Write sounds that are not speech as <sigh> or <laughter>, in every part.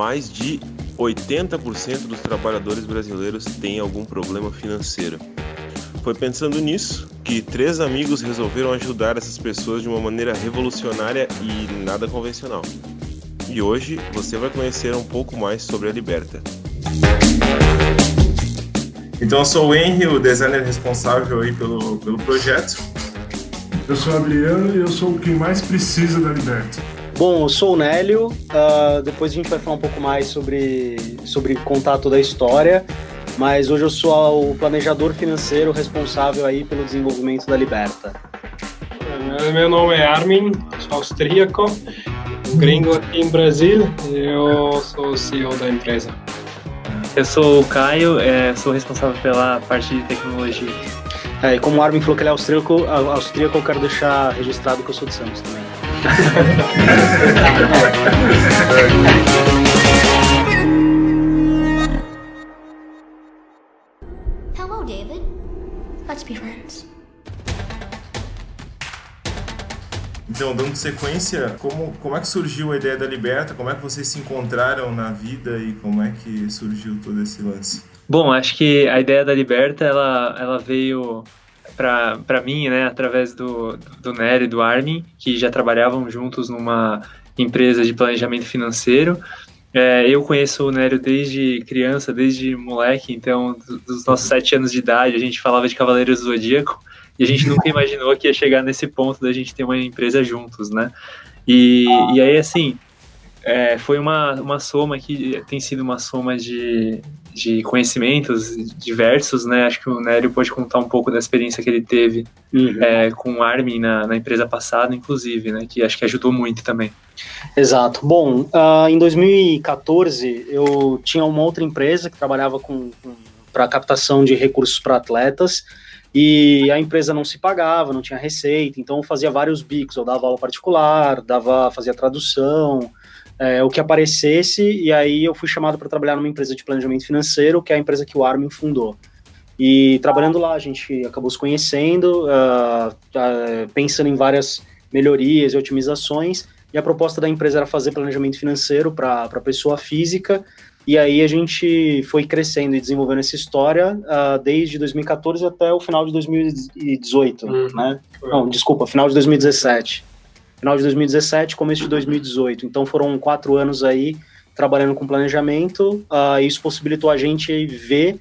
mais de 80% dos trabalhadores brasileiros têm algum problema financeiro. Foi pensando nisso que três amigos resolveram ajudar essas pessoas de uma maneira revolucionária e nada convencional. E hoje você vai conhecer um pouco mais sobre a Liberta. Então eu sou o Henry, o designer responsável aí pelo, pelo projeto. Eu sou o Adriano e eu sou quem mais precisa da Liberta. Bom, eu sou o Nélio, uh, depois a gente vai falar um pouco mais sobre, sobre contar toda a história, mas hoje eu sou o planejador financeiro responsável aí pelo desenvolvimento da Liberta. Meu nome é Armin, sou austríaco, gringo aqui em Brasil e eu sou o CEO da empresa. Eu sou o Caio, é, sou responsável pela parte de tecnologia. É, e como o Armin falou que ele é austríaco, austríaco, eu quero deixar registrado que eu sou de Santos também. Hello, David. Let's be friends. Então, dando sequência, como, como é que surgiu a ideia da Liberta? Como é que vocês se encontraram na vida e como é que surgiu todo esse lance? Bom, acho que a ideia da Liberta, ela, ela veio para mim, né, através do, do Nery e do Armin, que já trabalhavam juntos numa empresa de planejamento financeiro. É, eu conheço o Nério desde criança, desde moleque, então, dos nossos sete anos de idade, a gente falava de Cavaleiros do Zodíaco, e a gente nunca <laughs> imaginou que ia chegar nesse ponto da gente ter uma empresa juntos, né? E, e aí, assim, é, foi uma, uma soma que tem sido uma soma de, de conhecimentos diversos, né? Acho que o Nélio pode contar um pouco da experiência que ele teve uhum. é, com o Armin na, na, empresa passada, inclusive, né? Que acho que ajudou muito também. Exato. Bom, uh, em 2014 eu tinha uma outra empresa que trabalhava com, com para captação de recursos para atletas e a empresa não se pagava, não tinha receita, então eu fazia vários bicos, eu dava aula particular, dava, fazia tradução, é, o que aparecesse, e aí eu fui chamado para trabalhar numa empresa de planejamento financeiro, que é a empresa que o Armin fundou. E trabalhando lá, a gente acabou se conhecendo, uh, uh, pensando em várias melhorias e otimizações, e a proposta da empresa era fazer planejamento financeiro para a pessoa física, e aí a gente foi crescendo e desenvolvendo essa história uh, desde 2014 até o final de 2018, uhum. né? Não, desculpa, final de 2017. Final de 2017, começo de 2018. Então foram quatro anos aí trabalhando com planejamento. Uh, isso possibilitou a gente ver,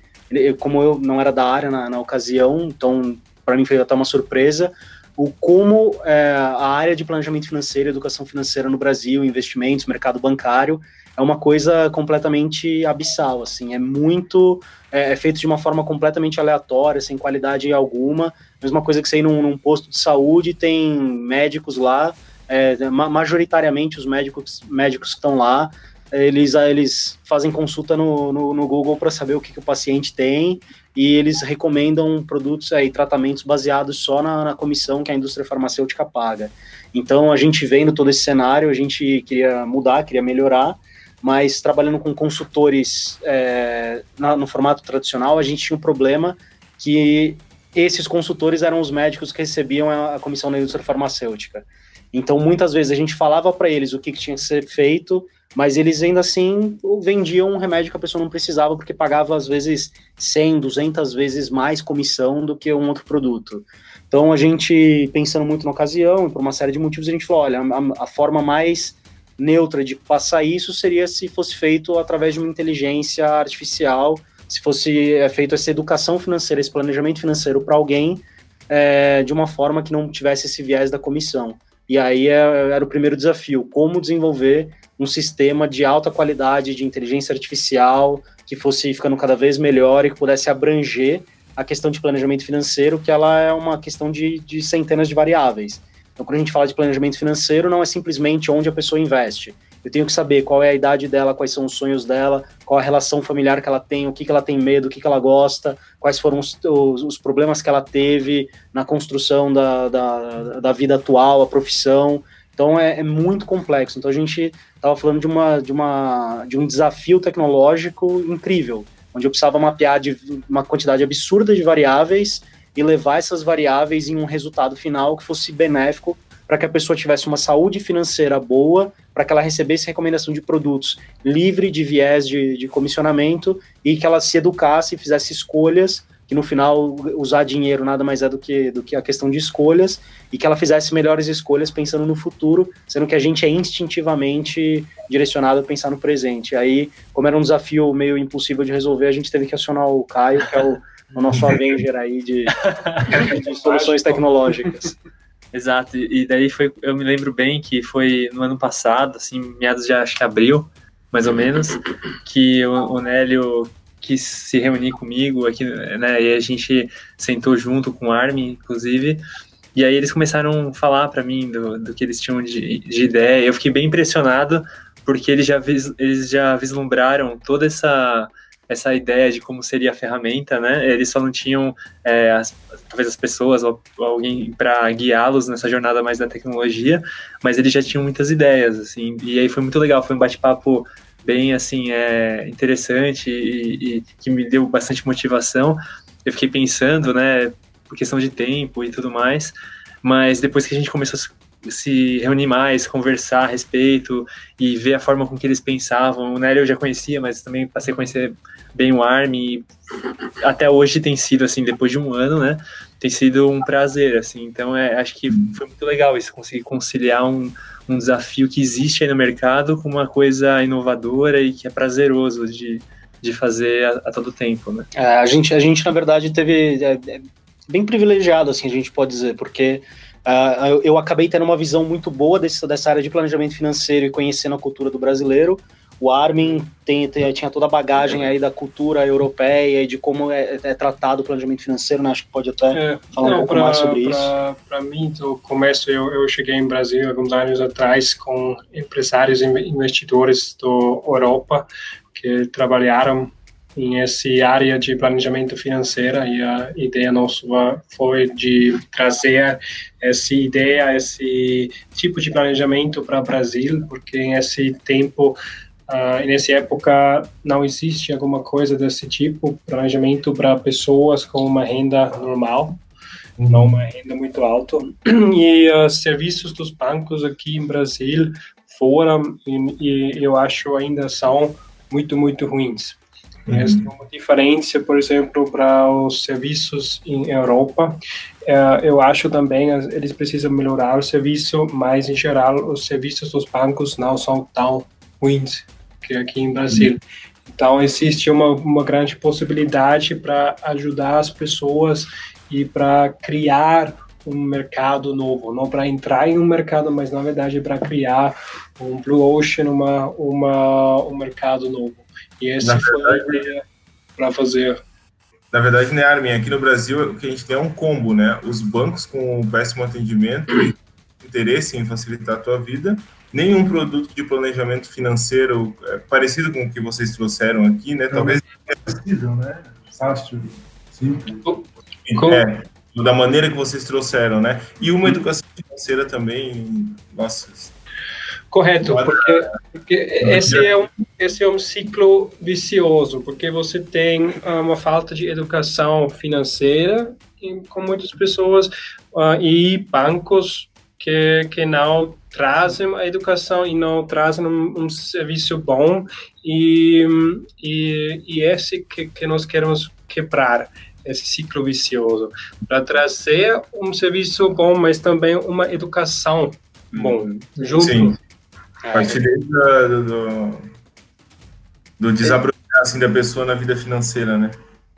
como eu não era da área na, na ocasião, então para mim foi até uma surpresa, o como é, a área de planejamento financeiro, educação financeira no Brasil, investimentos, mercado bancário, é uma coisa completamente abissal, assim, é muito, é, é, feito de uma forma completamente aleatória, sem qualidade alguma, mesma coisa que você ir num, num posto de saúde, tem médicos lá, é, majoritariamente os médicos, médicos que estão lá, eles, eles fazem consulta no, no, no Google para saber o que, que, o paciente tem e eles recomendam produtos e tratamentos baseados só na, na, comissão que a indústria farmacêutica paga. Então, a gente vendo todo esse cenário, a gente queria mudar, queria melhorar, mas trabalhando com consultores é, na, no formato tradicional, a gente tinha um problema que esses consultores eram os médicos que recebiam a, a comissão da indústria farmacêutica. Então, muitas vezes a gente falava para eles o que, que, tinha que ser feito, mas eles ainda assim vendiam um remédio que a pessoa não precisava, porque pagava às vezes 100, 200 vezes mais comissão do que um outro produto. Então, a gente, pensando muito na ocasião, e por uma série de motivos, a gente falou: olha, a, a forma mais neutra de passar isso seria se fosse feito através de uma inteligência artificial, se fosse é, feito essa educação financeira, esse planejamento financeiro para alguém é, de uma forma que não tivesse esse viés da comissão. E aí é, era o primeiro desafio: como desenvolver um sistema de alta qualidade de inteligência artificial que fosse ficando cada vez melhor e que pudesse abranger a questão de planejamento financeiro, que ela é uma questão de, de centenas de variáveis. Então, quando a gente fala de planejamento financeiro, não é simplesmente onde a pessoa investe. Eu tenho que saber qual é a idade dela, quais são os sonhos dela, qual a relação familiar que ela tem, o que, que ela tem medo, o que, que ela gosta, quais foram os, os, os problemas que ela teve na construção da, da, da vida atual, a profissão. Então é, é, muito complexo. Então a gente estava falando de, uma, de, uma, de um desafio tecnológico incrível, onde eu precisava mapear de uma quantidade absurda de variáveis e levar essas variáveis em um resultado final que fosse benéfico para que a pessoa tivesse uma saúde financeira boa, para que ela recebesse recomendação de produtos livre de viés de, de comissionamento e que ela se educasse e fizesse escolhas que no final usar dinheiro nada mais é do que, do que a questão de escolhas e que ela fizesse melhores escolhas pensando no futuro, sendo que a gente é instintivamente direcionado a pensar no presente. Aí, como era um desafio meio impossível de resolver, a gente teve que acionar o Caio, que é o, o nosso <laughs> Avenger aí de, de soluções tecnológicas. Exato, e daí foi, eu me lembro bem que foi no ano passado, assim, meados de acho que abril, mais ou menos, que o, o Nélio quis se reunir comigo aqui, né? E a gente sentou junto com o Armin, inclusive. E aí eles começaram a falar para mim do, do que eles tinham de, de ideia. Eu fiquei bem impressionado porque eles já, vis, eles já vislumbraram toda essa essa ideia de como seria a ferramenta, né? Eles só não tinham é, as, talvez as pessoas ou, alguém para guiá-los nessa jornada mais da tecnologia, mas eles já tinham muitas ideias, assim. E aí foi muito legal, foi um bate-papo bem assim é interessante e, e, que me deu bastante motivação. Eu fiquei pensando, né, por questão de tempo e tudo mais, mas depois que a gente começou a se reunir mais, conversar a respeito e ver a forma com que eles pensavam, o Nélio eu já conhecia, mas também passei a conhecer bem o ARM até hoje tem sido assim, depois de um ano, né, tem sido um prazer, assim, então é, acho que foi muito legal isso, conseguir conciliar um, um desafio que existe aí no mercado com uma coisa inovadora e que é prazeroso de, de fazer a, a todo tempo, né? É, a, gente, a gente, na verdade, teve... É, é bem privilegiado, assim, a gente pode dizer, porque uh, eu, eu, acabei tendo uma visão muito boa desse, dessa área de planejamento financeiro e conhecendo a cultura do brasileiro, o Armin tem, tem, tinha toda a bagagem aí da cultura europeia e de como é, é tratado o planejamento financeiro, né? Acho que pode até é, falar não, um pouco pra, mais sobre pra, isso. Para mim, no começo, eu, eu cheguei em Brasil alguns anos atrás com empresários e investidores da Europa que trabalharam em essa área de planejamento financeiro e a ideia nossa foi de trazer essa ideia, esse tipo de planejamento para o Brasil, porque em esse tempo Uh, nessa época não existe alguma coisa desse tipo, planejamento para pessoas com uma renda normal, uhum. não uma renda muito alta. <clears throat> E os uh, serviços dos bancos aqui em Brasil foram, e, e eu acho ainda são muito, muito ruins. Uhum. Essa é uma diferença, por exemplo, para os serviços em Europa. Uh, eu acho também eles precisam melhorar o serviço, mas em geral os serviços dos bancos não são tão ruins que é aqui em Brasil. Então, existe uma, uma grande possibilidade para ajudar as pessoas e para criar um mercado novo, não para entrar em um mercado, mas na verdade para criar um Blue Ocean, uma, uma, um mercado novo. E esse na foi verdade, a ideia para fazer. Na verdade, né, Armin, aqui no Brasil o que a gente tem é um combo, né? Os bancos com péssimo atendimento e interesse em facilitar a tua vida nenhum produto de planejamento financeiro é, parecido com o que vocês trouxeram aqui, né? Talvez é possível, né? Fácil, simples. É, da maneira que vocês trouxeram, né? E uma educação financeira também, nossa. Correto, porque, porque esse, é um, esse é um ciclo vicioso, porque você tem ah, uma falta de educação financeira com muitas pessoas uh, e bancos que, que não trazem a educação e não trazem um, um serviço bom e, e, e esse que, que nós queremos quebrar esse ciclo vicioso. Para trazer um serviço bom mas também uma educação bom. Hum. junto. Sim. a partir do, do, do desapropriar assim, da pessoa na vida financeira né?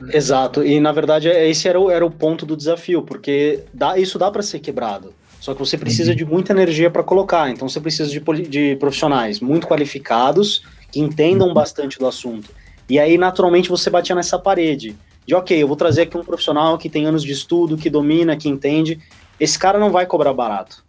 Exato, e na verdade esse era o, era o ponto do desafio, porque dá, isso dá para ser quebrado. Só que você precisa uhum. de muita energia para colocar. Então você precisa de, de profissionais muito qualificados que entendam uhum. bastante do assunto. E aí, naturalmente, você batia nessa parede de ok, eu vou trazer aqui um profissional que tem anos de estudo, que domina, que entende. Esse cara não vai cobrar barato.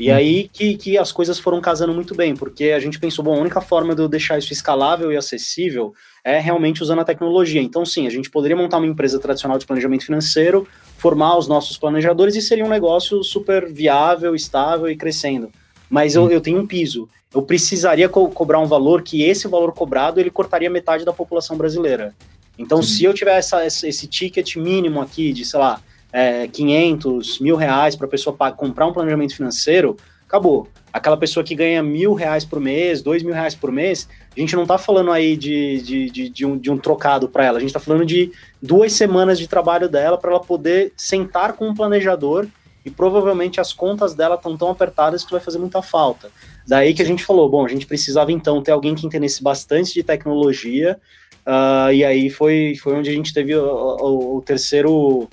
E uhum. aí que, que as coisas foram casando muito bem, porque a gente pensou, bom, a única forma de eu deixar isso escalável e acessível é realmente usando a tecnologia. Então, sim, a gente poderia montar uma empresa tradicional de planejamento financeiro, formar os nossos planejadores e seria um negócio super viável, estável e crescendo. Mas eu, eu tenho um piso. Eu precisaria co cobrar um valor que esse valor cobrado ele cortaria metade da população brasileira. Então, Sim. se eu tiver essa, esse ticket mínimo aqui de, sei lá, é, 500, mil reais para a pessoa comprar um planejamento financeiro, acabou. Aquela pessoa que ganha mil reais por mês, dois mil reais por mês, a gente não está falando aí de, de, de, de, um, de um trocado para ela, a gente está falando de duas semanas de trabalho dela para ela poder sentar com um planejador e provavelmente as contas dela estão tão apertadas que vai fazer muita falta. Daí que a gente falou, bom, a gente precisava então ter alguém que entendesse bastante de tecnologia, uh, e aí foi, foi onde a gente teve o, o, o, terceiro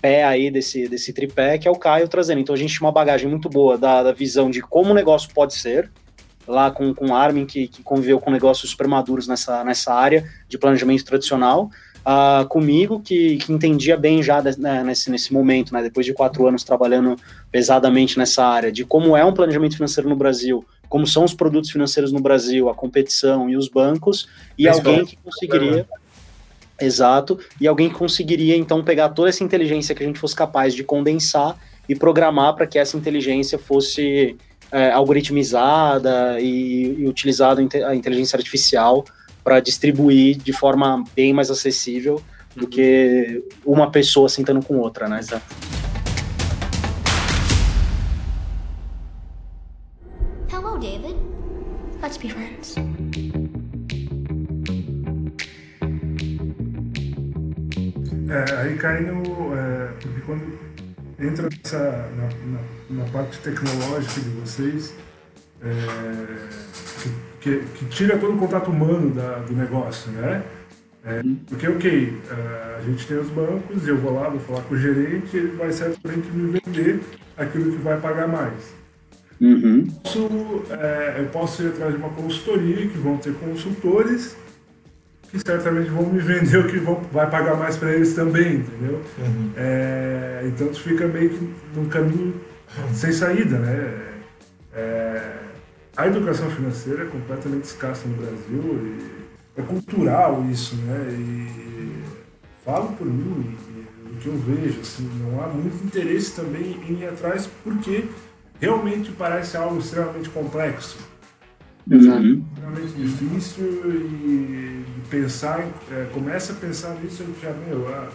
pé aí desse, desse tripé, que é o Caio trazendo. Então a gente tinha uma bagagem muito boa da, da visão de como o negócio pode ser, lá com, com o Armin, que, que conviveu com negócios super maduros nessa, nessa área de planejamento tradicional, uh, comigo, que, que entendia bem já de, né, nesse, nesse momento, né, depois de quatro anos trabalhando pesadamente nessa área, de como é um planejamento financeiro no Brasil, como são os produtos financeiros no Brasil, a competição e os bancos, e alguém que conseguiria. Exato, e alguém conseguiria então pegar toda essa inteligência que a gente fosse capaz de condensar e programar para que essa inteligência fosse é, algoritmizada e, e utilizada a inteligência artificial para distribuir de forma bem mais acessível do que uma pessoa sentando com outra, né? Exato. Hello, David. Let's be friends. É, aí cai no. É, porque quando entra nessa, na, na, na, parte tecnológica de vocês, é, que que, que tira todo o contato humano da, do negócio, né? É, porque, ok, é, a gente tem os bancos, eu vou lá, vou falar com o gerente, ele vai certamente me vender aquilo que vai pagar mais. Uhum. Posso, é, eu posso ir atrás de uma consultoria, que vão ter consultores, que certamente vão me vender o que vão, vai pagar mais para eles também, entendeu? Uhum. É, então tu fica meio que num caminho sem saída, né? É, a educação financeira é completamente escassa no Brasil e é cultural isso, né? E falo por mim, o que eu vejo, assim, não há muito interesse também em ir atrás porque realmente parece algo extremamente complexo. Uhum. Extremamente difícil e pensar, é, começa a pensar nisso e já, meu, ah,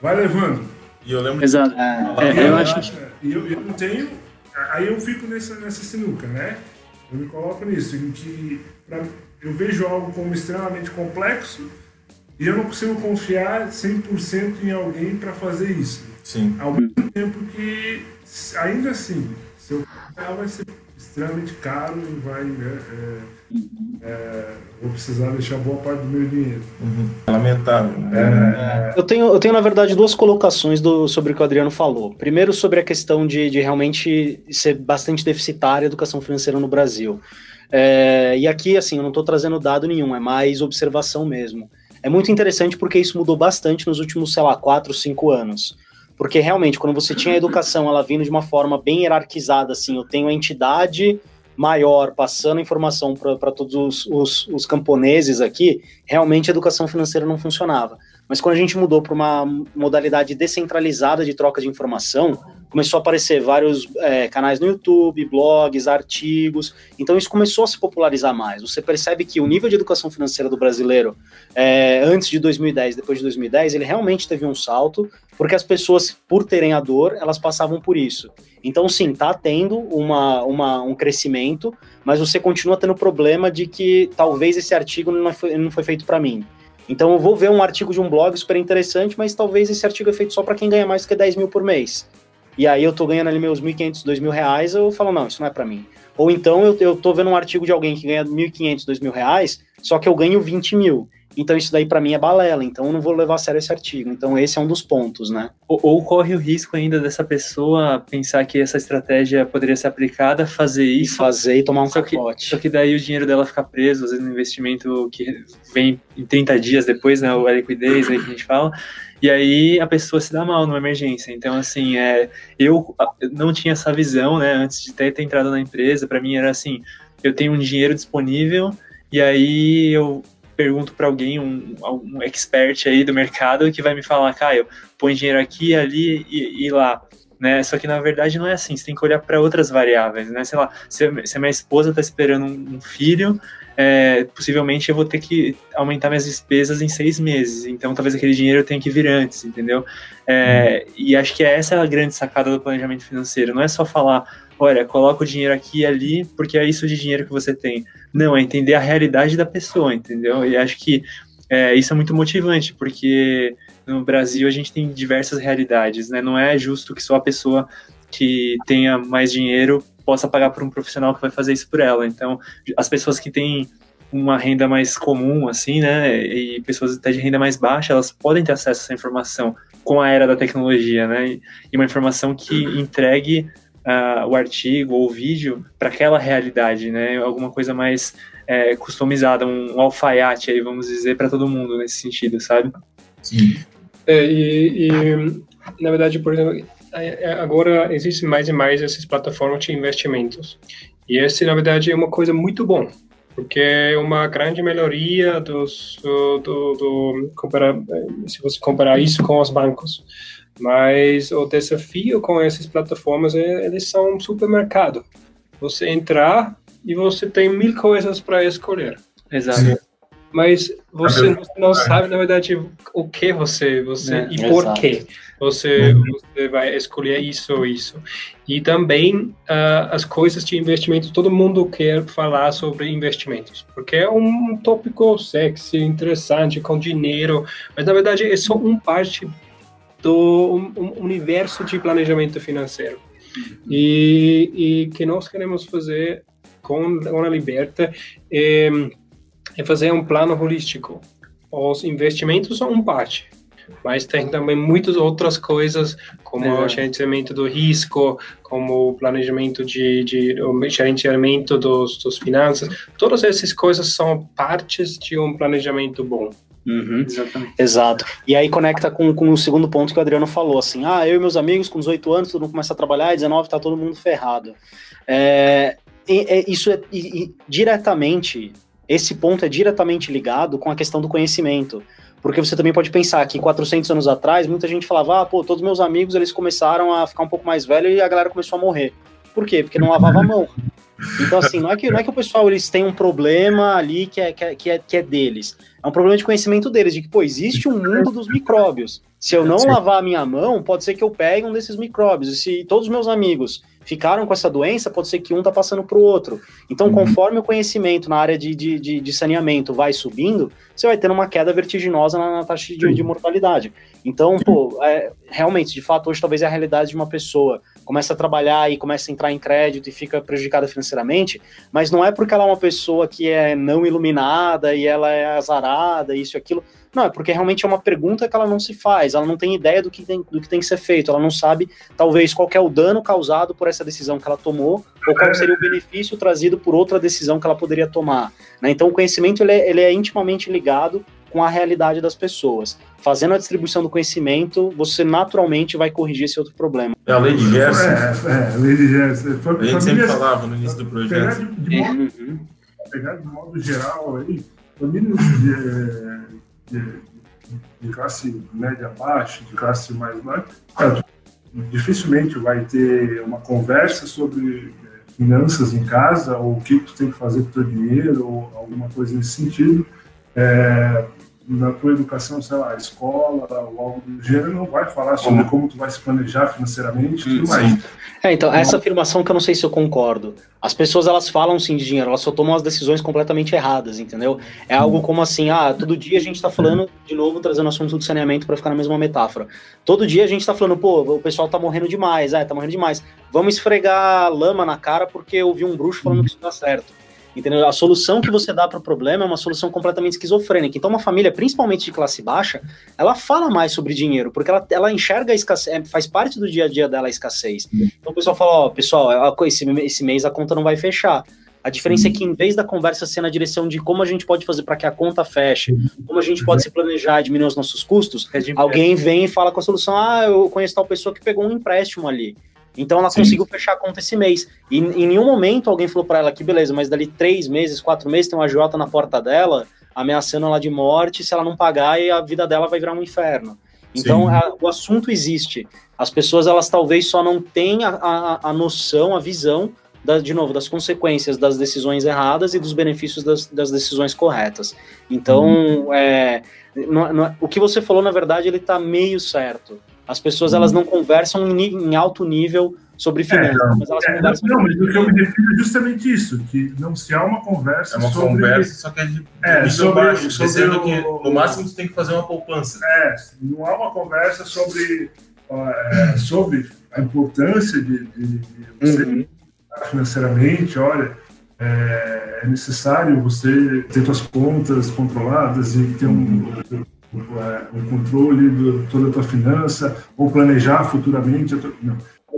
vai levando. E eu lembro. Exato. É, é, eu, acho que. E eu, eu não tenho. Aí eu fico nessa, nessa sinuca, né? Eu me coloco nisso, em que pra, eu vejo algo como extremamente complexo e eu não consigo confiar 100% em alguém para fazer isso. Sim. Ao mesmo tempo que, ainda assim, se eu vai ser extremamente caro e vai. Né, é, é, vou precisar deixar boa parte do meu dinheiro. Uhum. Lamentável. Né? É, eu, tenho, eu tenho, na verdade, duas colocações do, sobre o que o Adriano falou. Primeiro, sobre a questão de, de realmente ser bastante deficitária a educação financeira no Brasil. É, e aqui, assim, eu não estou trazendo dado nenhum, é mais observação mesmo. É muito interessante porque isso mudou bastante nos últimos, sei lá, quatro, cinco anos. Porque realmente, quando você tinha a educação, ela vindo de uma forma bem hierarquizada, assim, eu tenho a entidade maior passando informação para todos os, os, os, camponeses aqui, realmente a educação financeira não funcionava. Mas quando a gente mudou para uma modalidade descentralizada de troca de informação, começou a aparecer vários é, canais no YouTube, blogs, artigos. Então isso começou a se popularizar mais. Você percebe que o nível de educação financeira do brasileiro, é, antes de 2010, depois de 2010, ele realmente teve um salto, porque as pessoas, por terem a dor, elas passavam por isso. Então, sim, está tendo uma, uma, um crescimento, mas você continua tendo o problema de que talvez esse artigo não foi, não foi feito para mim. Então, eu vou ver um artigo de um blog super interessante, mas talvez esse artigo é feito só para quem ganha mais do que 10 mil por mês e aí eu tô ganhando ali meus 1.500, 2.000 reais, eu falo, não, isso não é para mim. Ou então eu, eu tô vendo um artigo de alguém que ganha 1.500, 2.000 reais, só que eu ganho 20 mil. Então isso daí para mim é balela, então eu não vou levar a sério esse artigo. Então esse é um dos pontos, né? Ou, ou, corre o risco ainda dessa pessoa pensar que essa estratégia poderia ser aplicada, fazer isso. E fazer e tomar um só capote. Que, só que daí o dinheiro dela fica preso, às vezes no investimento que vem em 30 dias depois, né? A liquidez aí que a gente fala. E aí a pessoa se dá mal numa emergência. Então, assim, é, eu não tinha essa visão, né, antes de ter, ter entrado na empresa. Para mim era assim: eu tenho um dinheiro disponível, e aí eu pergunto para alguém, um, um expert aí do mercado, que vai me falar, Caio, põe dinheiro aqui, ali e, e lá. Né? Só que na verdade não é assim, você tem que olhar para outras variáveis, né? Sei lá, se, se a minha esposa está esperando um, um filho, é, possivelmente eu vou ter que aumentar minhas despesas em seis meses. Então, talvez aquele dinheiro eu tenha que vir antes, entendeu? É, uhum. E acho que essa é a grande sacada do planejamento financeiro. Não é só falar, olha, coloca o dinheiro aqui e ali, porque é isso de dinheiro que você tem. Não, é entender a realidade da pessoa, entendeu? E acho que é, isso é muito motivante, porque no Brasil a gente tem diversas realidades, né? Não é justo que só a pessoa que tenha mais dinheiro possa pagar por um profissional que vai fazer isso por ela. Então, as pessoas que têm uma renda mais comum, assim, né, e pessoas até de renda mais baixa, elas podem ter acesso a essa informação com a era da tecnologia, né, e uma informação que entregue uh, o artigo ou o vídeo para aquela realidade, né, alguma coisa mais é, customizada, um, um alfaiate aí, vamos dizer, para todo mundo nesse sentido, sabe? Sim. É, e, e, na verdade, por exemplo, agora existem mais e mais essas plataformas de investimentos. E esse, na verdade, é uma coisa muito bom, porque é uma grande melhoria dos, do, do, do comparar, se você comparar isso com os bancos. Mas o desafio com essas plataformas é eles são um supermercado. Você entrar e você tem mil coisas para escolher. Exato mas você não sabe, na verdade, o que você, você é, e por quê você, uhum. você vai escolher isso ou isso. E também uh, as coisas de investimento, todo mundo quer falar sobre investimentos, porque é um tópico sexy, interessante, com dinheiro, mas na verdade é só um parte do universo de planejamento financeiro. Uhum. E, e que nós queremos fazer com, com a Liberta é é fazer um plano holístico. Os investimentos são um parte, mas tem também muitas outras coisas, como Exato. o gerenciamento do risco, como o planejamento de, de o gerenciamento dos, dos finanças. Todas essas coisas são partes de um planejamento bom. Uhum. Exato. E aí conecta com, com o segundo ponto que o Adriano falou, assim, ah, eu e meus amigos com 18 anos, todo mundo começa a trabalhar, e 19 tá todo mundo ferrado. É, é isso é e, diretamente esse ponto é diretamente ligado com a questão do conhecimento. Porque você também pode pensar que 400 anos atrás, muita gente falava, ah, pô, todos meus amigos, eles começaram a ficar um pouco mais velhos e a galera começou a morrer. Por quê? Porque não lavava a mão. Então, assim, não é que, não é que o pessoal eles têm um problema ali que é, que, é, que, é, que é deles. É um problema de conhecimento deles, de que, pô, existe um mundo dos micróbios. Se eu não lavar a minha mão, pode ser que eu pegue um desses micróbios. E se todos os meus amigos ficaram com essa doença, pode ser que um tá passando para o outro. Então, uhum. conforme o conhecimento na área de, de, de, de, saneamento vai subindo, você vai tendo uma queda vertiginosa na, na taxa de, de, mortalidade. Então, pô, é, realmente, de fato, hoje talvez é a realidade de uma pessoa começa a trabalhar e começa a entrar em crédito e fica prejudicada financeiramente, mas não é porque ela é uma pessoa que é não iluminada e ela é azarada, isso e aquilo. Não, é porque realmente é uma pergunta que ela não se faz, ela não tem ideia do que tem, do que, tem que ser feito, ela não sabe, talvez, qual é o dano causado por essa decisão que ela tomou, ou qual seria o benefício trazido por outra decisão que ela poderia tomar. Né? Então, o conhecimento ele é, ele é intimamente ligado com a realidade das pessoas. Fazendo a distribuição do conhecimento, você naturalmente vai corrigir esse outro problema. É a lei de Gerson. É, é a lei de Gerson. a gente sempre falava no início do projeto. Pegar de, de, modo, uhum. pegar de modo geral aí, famílias de, de, de classe média baixa, de classe mais baixa, é, dificilmente vai ter uma conversa sobre é, finanças em casa, ou o que tu tem que fazer com o teu dinheiro, ou alguma coisa nesse sentido. É, na tua educação, sei lá, escola ou algo do gênero, não vai falar sobre como tu vai se planejar financeiramente e tudo mais. É, então, essa afirmação que eu não sei se eu concordo. As pessoas, elas falam sim de dinheiro, elas só tomam as decisões completamente erradas, entendeu? É algo como assim, ah, todo dia a gente tá falando, de novo, trazendo assunto do saneamento para ficar na mesma metáfora. Todo dia a gente tá falando, pô, o pessoal tá morrendo demais, é, tá morrendo demais. Vamos esfregar lama na cara porque eu vi um bruxo falando que isso dá certo. Entendeu? A solução que você dá para o problema é uma solução completamente esquizofrênica. Então, uma família, principalmente de classe baixa, ela fala mais sobre dinheiro, porque ela, ela enxerga a escassez, é, faz parte do dia a dia dela a escassez. Então, o pessoal fala: Ó, pessoal, esse, esse mês a conta não vai fechar. A diferença é que, em vez da conversa ser na direção de como a gente pode fazer para que a conta feche, como a gente pode se planejar e diminuir os nossos custos, alguém vem e fala com a solução: ah, eu conheço tal pessoa que pegou um empréstimo ali. Então ela Sim. conseguiu fechar a conta esse mês. E em nenhum momento alguém falou para ela que, beleza, mas dali três meses, quatro meses, tem uma Jota na porta dela, ameaçando ela de morte, se ela não pagar, e a vida dela vai virar um inferno. Então a, o assunto existe. As pessoas, elas talvez só não têm a, a, a noção, a visão da, de novo, das consequências das decisões erradas e dos benefícios das, das decisões corretas. Então, uhum. é, não, não, o que você falou, na verdade, ele está meio certo. As pessoas, uhum. elas não conversam em, em alto nível sobre finanças, é, mas elas é, conversam... Não, mas o que eu me refiro é justamente isso, que não se há uma conversa É uma sobre... conversa, só que é de é, sobre, baixo, sobre dizendo o... que no máximo você tem que fazer uma poupança. É, não há uma conversa sobre, é, sobre a importância de, de, de você uhum. financeiramente, olha, é, é, necessário você ter suas contas controladas e ter um, um controle de toda a tua finança ou planejar futuramente.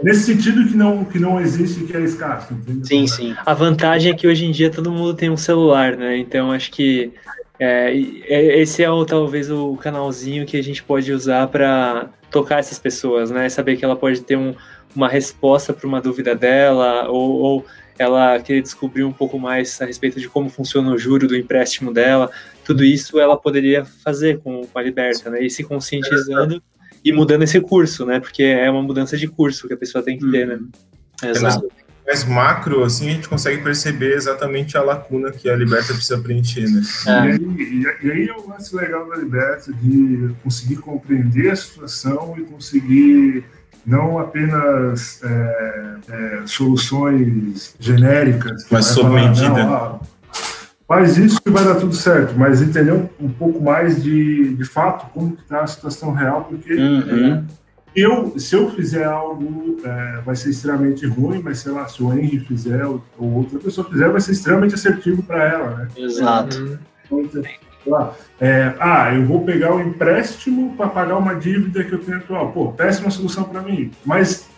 Nesse sentido que não, que não existe, que é escasso. Entendeu? Sim, sim. A vantagem é que hoje em dia todo mundo tem um celular, né? Então acho que é, é esse é o, talvez o canalzinho que a gente pode usar para tocar essas pessoas, né? Saber que ela pode ter um, uma resposta para uma dúvida dela ou, ou ela querer descobrir um pouco mais a respeito de como funciona o juro do empréstimo dela, tudo isso ela poderia fazer com, com a Liberta, né? E se conscientizando e mudando esse curso, né? Porque é uma mudança de curso que a pessoa tem que ter, né? Uhum. Exato. Mais macro, assim, a gente consegue perceber exatamente a lacuna que a Liberta precisa preencher, né? É. E, aí, e, aí é o lance legal da Liberta de conseguir compreender a situação e conseguir não apenas é, é, soluções genéricas, mas sob medida. Ah, faz isso e vai dar tudo certo, mas entender um, um pouco mais de, de fato como está a situação real, porque uhum. eu, se eu fizer algo, é, vai ser extremamente ruim, mas sei lá, se o Henry fizer ou, ou outra pessoa fizer, vai ser extremamente assertivo para ela, né? Exato. Então, é, ah, eu vou pegar o um empréstimo para pagar uma dívida que eu tenho atual. Pô, péssima solução para mim. Mas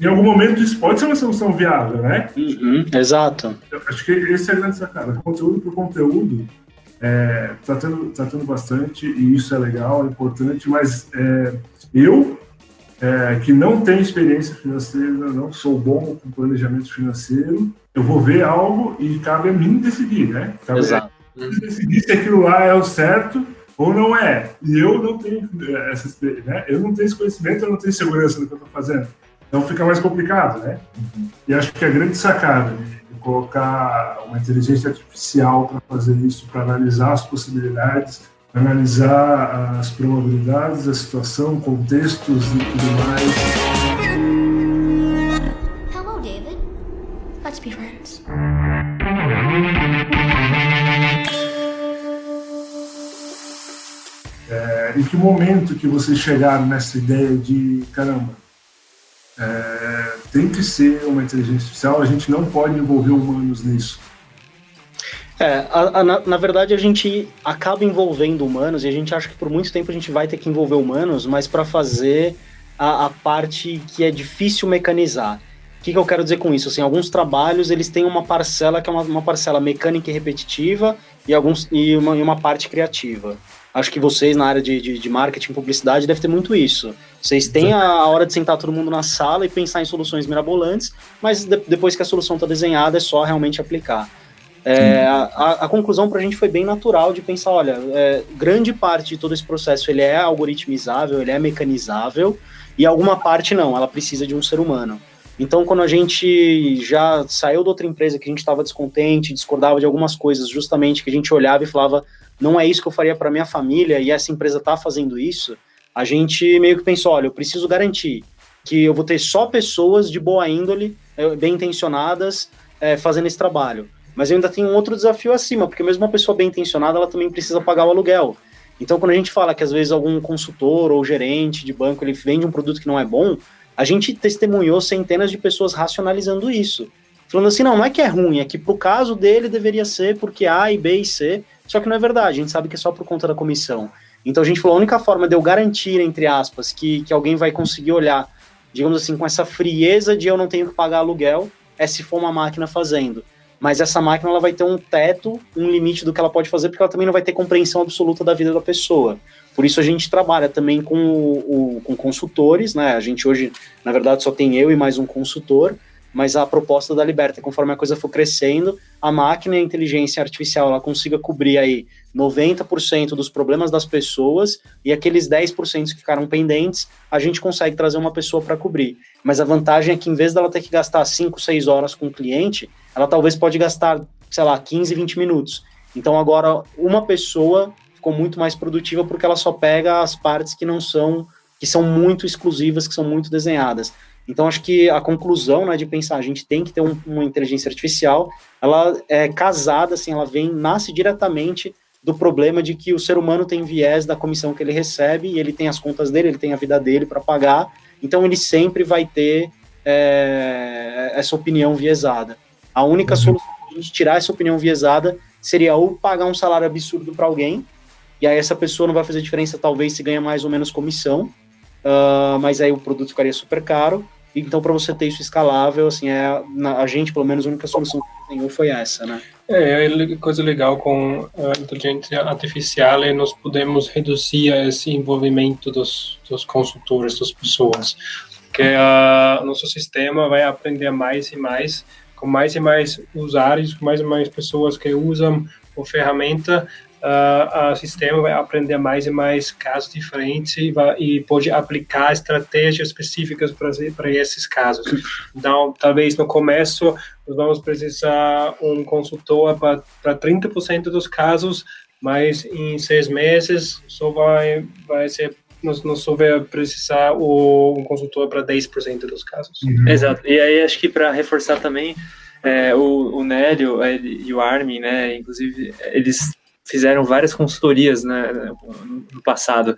em algum momento isso pode ser uma solução viável, né? Uhum, exato. Eu acho que esse é a grande sacada. Conteúdo por conteúdo é, tá, tendo, tá tendo bastante e isso é legal, é importante, mas é, eu, é, que não tenho experiência financeira, não sou bom com planejamento financeiro, eu vou ver algo e cabe a mim decidir, né? Cabe Exato. Decidir se aquilo lá é o certo ou não é. E eu não tenho essa né? eu não tenho esse conhecimento, eu não tenho segurança do que eu estou fazendo. Então fica mais complicado, né? Uhum. E acho que a grande sacada de colocar uma inteligência artificial para fazer isso, para analisar as possibilidades, analisar as probabilidades, a situação, contextos e tudo mais. Que momento que vocês chegaram nessa ideia de caramba? É, tem que ser uma inteligência artificial, a gente não pode envolver humanos nisso. É, a, a, na, na, verdade a gente acaba envolvendo humanos e a gente acha que por muito tempo a gente vai ter que envolver humanos, mas para fazer a, a, parte que é difícil mecanizar. O que, que, eu quero dizer com isso? Assim, alguns trabalhos eles têm uma parcela que é uma, uma parcela mecânica e repetitiva e, alguns, e, uma, e uma parte criativa. Acho que vocês na área de, de, de marketing e publicidade devem ter muito isso. Vocês têm a hora de sentar todo mundo na sala e pensar em soluções mirabolantes, mas de, depois que a solução está desenhada é só realmente aplicar. É, a, a, conclusão para a gente foi bem natural de pensar, olha, é, grande parte de todo esse processo ele é algoritmizável, ele é mecanizável, e alguma parte não, ela precisa de um ser humano. Então, quando a gente já saiu de outra empresa que a gente estava descontente, discordava de algumas coisas, justamente que a gente olhava e falava, não é isso que eu faria para minha família, e essa empresa está fazendo isso, a gente meio que pensou, olha, eu preciso garantir que eu vou ter só pessoas de boa índole, eh, bem intencionadas, é, fazendo esse trabalho. Mas eu ainda tenho um outro desafio acima, porque mesmo uma pessoa bem intencionada, ela também precisa pagar o aluguel. Então, quando a gente fala que às vezes algum consultor ou gerente de banco ele vende um produto que não é bom, a gente testemunhou centenas de pessoas racionalizando isso. Falando assim, não, não é que é ruim, é que pro caso dele deveria ser porque A e B e C, só que não é verdade, a gente sabe que é só por conta da comissão. Então a gente falou, a única forma de eu garantir, entre aspas, que, que alguém vai conseguir olhar, digamos assim, com essa frieza de eu não tenho que pagar aluguel, é se for uma máquina fazendo. Mas essa máquina ela vai ter um teto, um limite do que ela pode fazer, porque ela também não vai ter compreensão absoluta da vida da pessoa. Por isso a gente trabalha também com, o, com consultores, né? A gente hoje, na verdade, só tem eu e mais um consultor, mas a proposta da Liberta, conforme a coisa for crescendo, a máquina e a inteligência artificial ela consiga cobrir aí 90% dos problemas das pessoas e aqueles 10% que ficaram pendentes, a gente consegue trazer uma pessoa para cobrir. Mas a vantagem é que em vez dela ter que gastar 5, 6 horas com o cliente, ela talvez pode gastar, sei lá, 15, 20 minutos. Então agora uma pessoa ficou muito mais produtiva porque ela só pega as partes que não são que são muito exclusivas, que são muito desenhadas. Então, acho que a conclusão né, de pensar, a gente tem que ter um, uma inteligência artificial, ela é casada, assim, ela vem, nasce diretamente do problema de que o ser humano tem viés da comissão que ele recebe, e ele tem as contas dele, ele tem a vida dele para pagar, então ele sempre vai ter é, essa opinião viesada. A única uhum. solução para a gente tirar essa opinião viesada seria ou pagar um salário absurdo para alguém, e aí essa pessoa não vai fazer diferença, talvez, se ganha mais ou menos comissão, uh, mas aí o produto ficaria super caro, então, para você ter isso escalável, assim, é, a gente, pelo menos, a única solução que tenho foi essa, né? É, coisa legal com a inteligência artificial é nós podemos reduzir esse envolvimento dos, dos consultores, das pessoas, porque o nosso sistema vai aprender mais e mais, com mais e mais usuários, com mais e mais pessoas que usam a ferramenta, uh, o sistema vai aprender mais e mais casos diferentes e, vai, e pode aplicar estratégias específicas para esses casos. Então, talvez no começo nós vamos precisar um consultor para 30% dos casos, mas em seis meses só vai, vai ser nós, só vai precisar o, um consultor para 10% dos casos. Uhum. Exato. E aí acho que para reforçar também, é, o, o Nélio e o Armin, né, inclusive, eles fizeram várias consultorias né, no passado.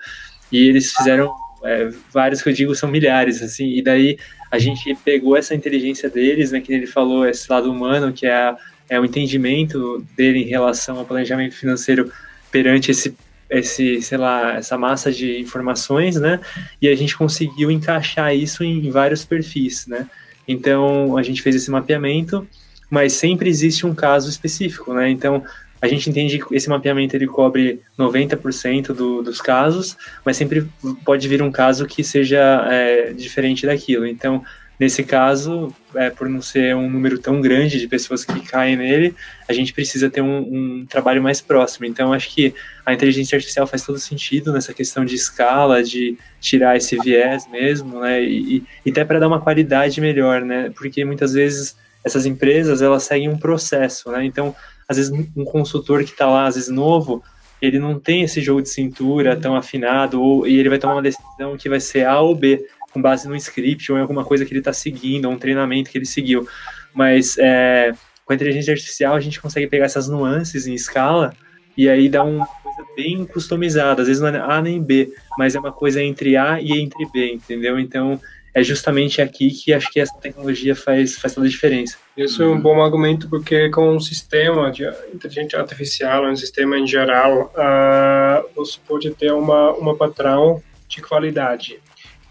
E eles fizeram é, vários que eu digo são milhares assim. E daí a gente pegou essa inteligência deles né que ele falou esse lado humano que é, é o entendimento dele em relação ao planejamento financeiro perante esse esse sei lá essa massa de informações né? E a gente conseguiu encaixar isso em vários perfis né? Então a gente fez esse mapeamento mas sempre existe um caso específico né? Então a gente entende que esse mapeamento ele cobre 90% do, dos casos, mas sempre pode vir um caso que seja é, diferente daquilo. Então, nesse caso, é, por não ser um número tão grande de pessoas que caem nele, a gente precisa ter um, um trabalho mais próximo. Então, acho que a inteligência artificial faz todo sentido nessa questão de escala, de tirar esse viés mesmo, né? E, e até para dar uma qualidade melhor, né? Porque muitas vezes essas empresas elas seguem um processo, né? Então às vezes um consultor que está lá, às vezes novo, ele não tem esse jogo de cintura tão afinado, ou, e ele vai tomar uma decisão que vai ser A ou B, com base no script ou em alguma coisa que ele está seguindo, ou um treinamento que ele seguiu. Mas é, com a inteligência artificial a gente consegue pegar essas nuances em escala e aí dar uma coisa bem customizada. Às vezes não é A nem B, mas é uma coisa entre A e entre B, entendeu? Então é justamente aqui que acho que essa tecnologia faz, faz toda a diferença. Isso é um bom argumento porque com um sistema de inteligência artificial, um sistema em geral, uh, você pode ter uma, uma padrão de qualidade.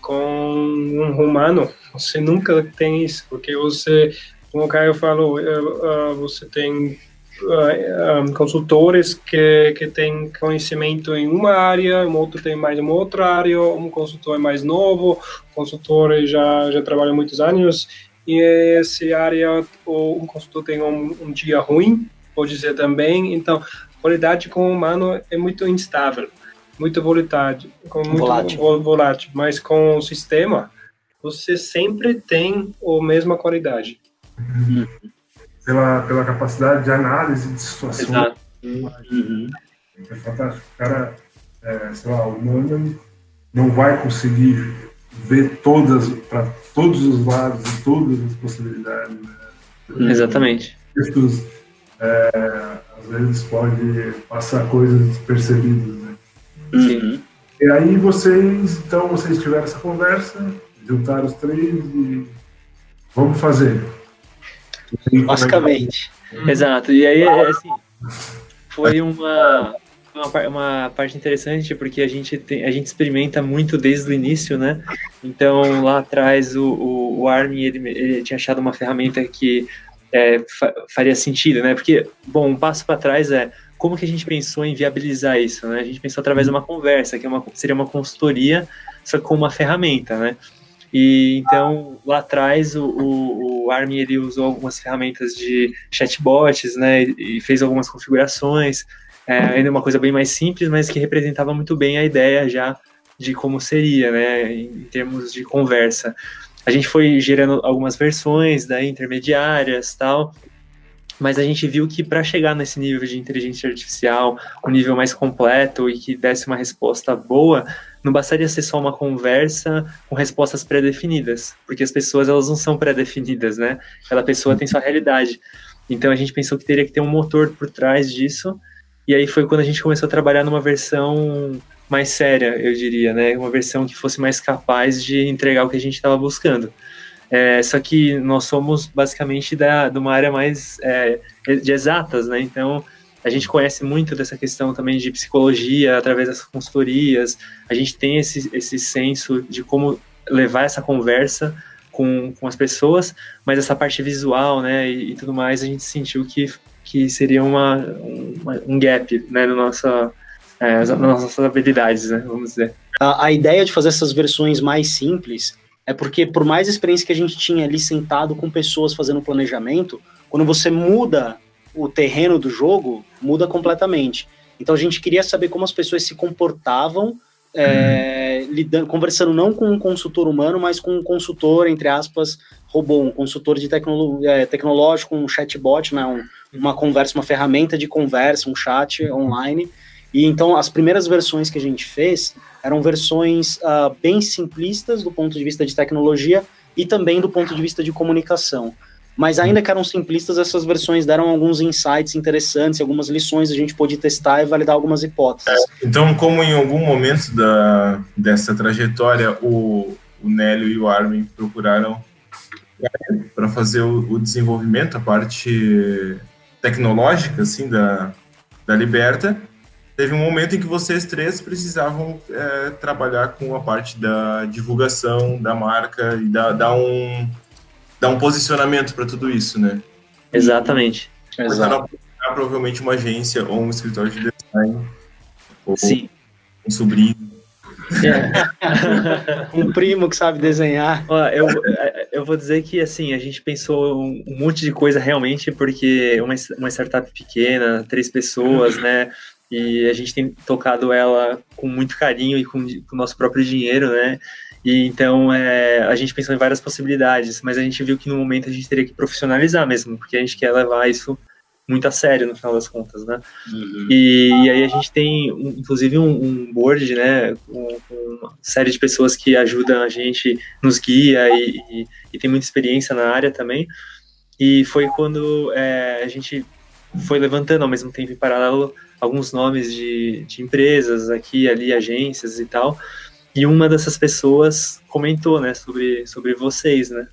Com um humano, você nunca tem isso, porque você, como o Caio falou, uh, você tem consultores que, que têm conhecimento em uma área, um outro tem mais uma outra área, um consultor é mais novo, um consultor já, já trabalha muitos anos, e essa área, ou um consultor tem um, um dia ruim, pode ser também, então, qualidade com o humano é muito instável, muito volatile, com muito volátil. volátil, mas com o sistema, você sempre tem a mesma qualidade. Uhum pela, pela capacidade de análise de situações. Exato. Uhum. É fantástico. O cara, é, sei lá, o humano não vai conseguir ver todas, para todos os lados e todas as possibilidades. Né? Exatamente. Textos, é, às vezes, pode passar coisas despercebidas. Né? Uhum. E aí vocês, então, vocês tiveram essa conversa, juntaram os três e vamos fazer. Basicamente. Exato. E aí, assim, foi uma, uma, uma, parte interessante porque a gente, tem, a gente experimenta muito desde o início, né? Então, lá atrás, o, o, o Armin, ele, ele tinha achado uma ferramenta que é, fa faria sentido, né? Porque, bom, um passo para trás é como que a gente pensou em viabilizar isso, né? A gente pensou através de uma conversa, que é uma, seria uma consultoria, só com uma ferramenta, né? E então lá atrás o, o, o Armin ele usou algumas ferramentas de chatbots, né, e fez algumas configurações, é, ainda uma coisa bem mais simples, mas que representava muito bem a ideia já de como seria, né, em termos de conversa. A gente foi gerando algumas versões, daí né, intermediárias, tal, mas a gente viu que para chegar nesse nível de inteligência artificial, um nível mais completo e que desse uma resposta boa, não bastaria ser só uma conversa com respostas pré-definidas, porque as pessoas elas não são pré-definidas, né? Cada pessoa tem sua realidade. Então a gente pensou que teria que ter um motor por trás disso, e aí foi quando a gente começou a trabalhar numa versão mais séria, eu diria, né? Uma versão que fosse mais capaz de entregar o que a gente estava buscando. É, só que nós somos basicamente da, de uma área mais é, de exatas, né? Então a gente conhece muito dessa questão também de psicologia através das consultorias. A gente tem esse, esse senso de como levar essa conversa com, com as pessoas, mas essa parte visual, né, e, e tudo mais, a gente sentiu que, que seria uma, uma um gap, né, no é, nas nossas habilidades, né, vamos dizer. A, a ideia de fazer essas versões mais simples é porque, por mais experiência que a gente tinha ali sentado com pessoas fazendo planejamento, quando você muda o terreno do jogo, muda completamente. Então a gente queria saber como as pessoas se comportavam, é, lidando, conversando não com um consultor humano, mas com um consultor, entre aspas, robô, um consultor de tecnolo é, tecnológico, um chatbot, né, um, uma conversa, uma ferramenta de conversa, um chat online. E então as primeiras versões que a gente fez eram versões uh, bem simplistas do ponto de vista de tecnologia e também do ponto de vista de comunicação. Mas ainda que eram simplistas, essas versões deram alguns insights interessantes, algumas lições a gente pôde testar e validar algumas hipóteses. É, então, como em algum momento da, dessa trajetória o, o Nélio e o Armin procuraram para fazer o, o, desenvolvimento, a parte tecnológica assim da, da Liberta, teve um momento em que vocês três precisavam é, trabalhar com a parte da divulgação da marca e dar, dar um, dar um posicionamento para tudo isso, né? Exatamente. Exato. provavelmente uma agência ou um escritório de design. Ou Sim. Um sobrinho. É. <laughs> um primo que sabe desenhar. Ó, eu, eu vou dizer que assim, a gente pensou um monte de coisa realmente, porque uma, uma startup pequena, três pessoas, né? e a gente tem tocado ela com muito carinho e com, com o nosso próprio dinheiro, né? E então é, a gente pensou em várias possibilidades, mas a gente viu que no momento a gente teria que profissionalizar mesmo, porque a gente quer levar isso muito a sério no final das contas, né? Uhum. E, e, aí a gente tem, um, inclusive, um, um, board, né, com, uma série de pessoas que ajudam a gente, nos guia e, e, e tem muita experiência na área também. E foi quando é, a gente foi levantando ao mesmo tempo em paralelo alguns nomes de, de empresas aqui, ali, agências e tal. E uma dessas pessoas comentou, né, sobre, sobre vocês, né?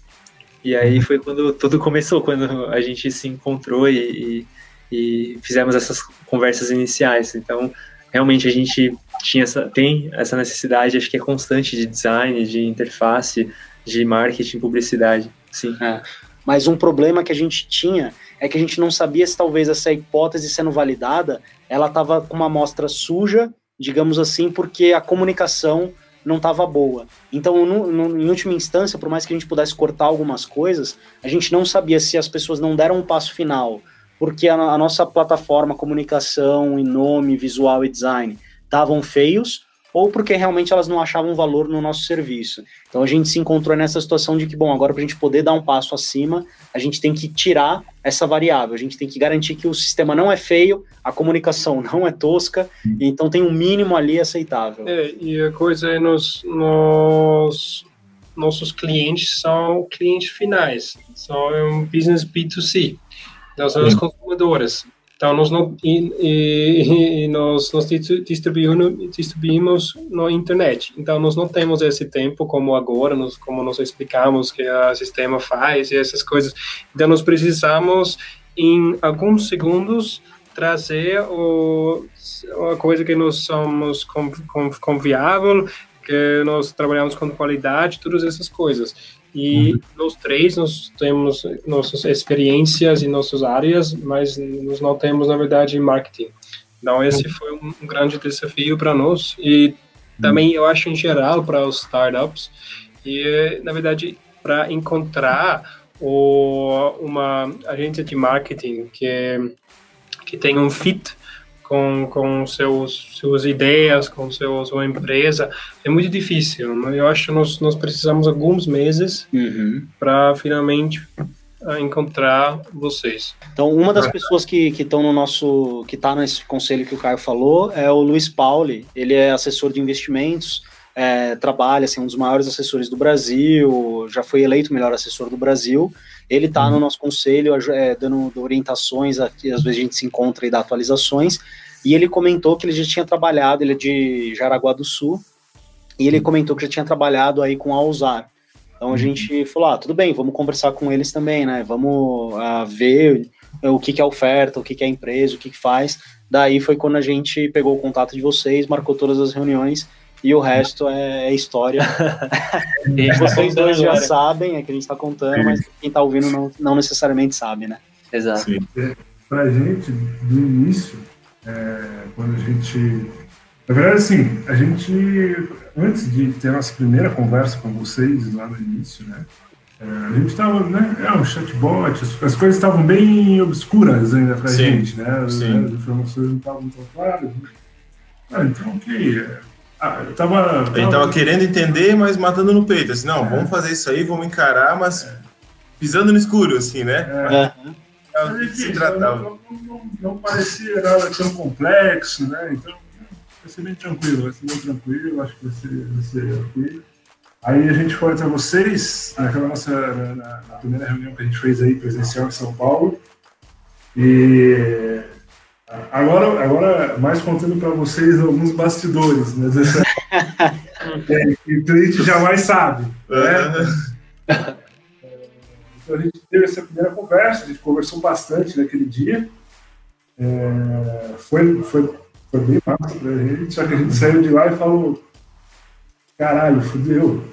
E aí uhum. foi quando tudo começou, quando a gente se encontrou e, e, e fizemos essas conversas iniciais. Então, realmente a gente tinha essa, tem essa necessidade, acho que é constante de design, de interface, de marketing, publicidade, sim. É. Mas um problema que a gente tinha é que a gente não sabia se talvez essa hipótese sendo validada, ela estava com uma amostra suja, digamos assim, porque a comunicação não estava boa. Então, no, no, em última instância, por mais que a gente pudesse cortar algumas coisas, a gente não sabia se as pessoas não deram um passo final, porque a, a nossa plataforma, comunicação e nome, visual e design estavam feios, ou porque realmente elas não achavam valor no nosso serviço. Então a gente se encontrou nessa situação de que, bom, agora para a gente poder dar um passo acima, a gente tem que tirar essa variável, a gente tem que garantir que o sistema não é feio, a comunicação <laughs> não é tosca, então tem um mínimo ali aceitável. É, e a coisa é nos, nos nossos clientes são clientes finais, são um business B2C, então são as consumidoras. Então, nós não e, e, e nós, nós distribuímos, distribuímos na internet. Então, nós não temos esse tempo como agora, nós, como nós explicamos que o sistema faz e essas coisas. Então, nós precisamos, em alguns segundos, trazer o, a coisa que nós somos confiável, que nós trabalhamos com qualidade, todas essas coisas. E uhum. nós três nós temos nossas experiências e nossas áreas, mas nós não temos, na verdade, marketing. Então, esse uhum. foi um, um grande desafio para nós. E também, eu acho, em geral, para os startups. E, na verdade, para encontrar o, uma agência de marketing que, que tem um fit com, com seus, suas ideias, com seu, sua empresa, é muito difícil. Eu acho que nós, nós precisamos alguns meses uhum. para finalmente ah, encontrar vocês. Então, uma das pessoas que estão no nosso, que está nesse conselho que o Caio falou, é o Luiz Pauli. Ele é assessor de investimentos, é, trabalha, assim, um dos maiores assessores do Brasil, já foi eleito o melhor assessor do Brasil. Ele está uhum. no nosso conselho, é, dando orientações, aqui, às vezes a gente se encontra e dá atualizações, e ele comentou que ele já tinha trabalhado, ele é de Jaraguá do Sul, e ele comentou que já tinha trabalhado aí com a Alzar. Então a uhum. gente falou, ah, tudo bem, vamos conversar com eles também, né? Vamos uh, ver o que, que é oferta, o que, que é empresa, o que, que faz. Daí foi quando a gente pegou o contato de vocês, marcou todas as reuniões e o resto é, é história. <laughs> Vocês dois já sabem, é que a gente está contando, mas quem está ouvindo não, não necessariamente sabe, né? Exato. Sim. Para a gente, no início, é, quando a gente. Na verdade, assim, a gente, antes de ter a nossa primeira conversa com vocês lá no início, né? É, a gente estava, né? É um chatbot, as, as coisas estavam bem obscuras ainda para a gente, né? Sim. As informações não estavam tão claras. Ah, então, ok. É, ah, eu tava, A gente tava querendo entender, mas matando no peito. Assim, não, é. vamos fazer isso aí, vamos encarar, mas é. pisando no escuro, assim, né? É. É. se tratava. Não, não, não, parecia nada tão complexo, né? Então, vai ser bem tranquilo, vai ser bem tranquilo, acho que vai ser, vai ser ok. Aí a gente foi até vocês, naquela nossa na, na primeira reunião que a gente fez aí presencial em São Paulo. E Agora, agora mais contando para vocês alguns bastidores, né? <laughs> é, que o cliente jamais sabe. Né? Então a gente teve essa primeira conversa, a gente conversou bastante naquele dia. É, foi, foi, foi bem massa pra gente, só que a gente saiu de lá e falou: caralho, fudeu.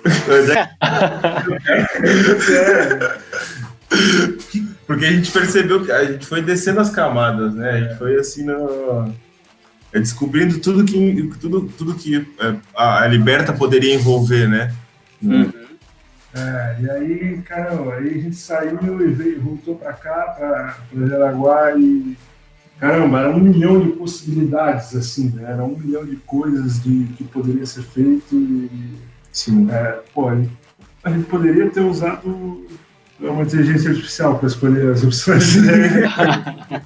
é. <laughs> <laughs> Porque a gente percebeu que a gente foi descendo as camadas, né? A gente foi assim no, é, descobrindo tudo que tudo, tudo que é, a, a Liberta poderia envolver, né? Uhum. É, e aí, cara, aí a gente saiu e veio, voltou para cá, para Jaraguá e caramba, era um milhão de possibilidades, assim, né? Era um milhão de coisas de, que poderia ser feito e, Sim. É, pô, a gente poderia ter usado é uma inteligência artificial para escolher as opções. <laughs>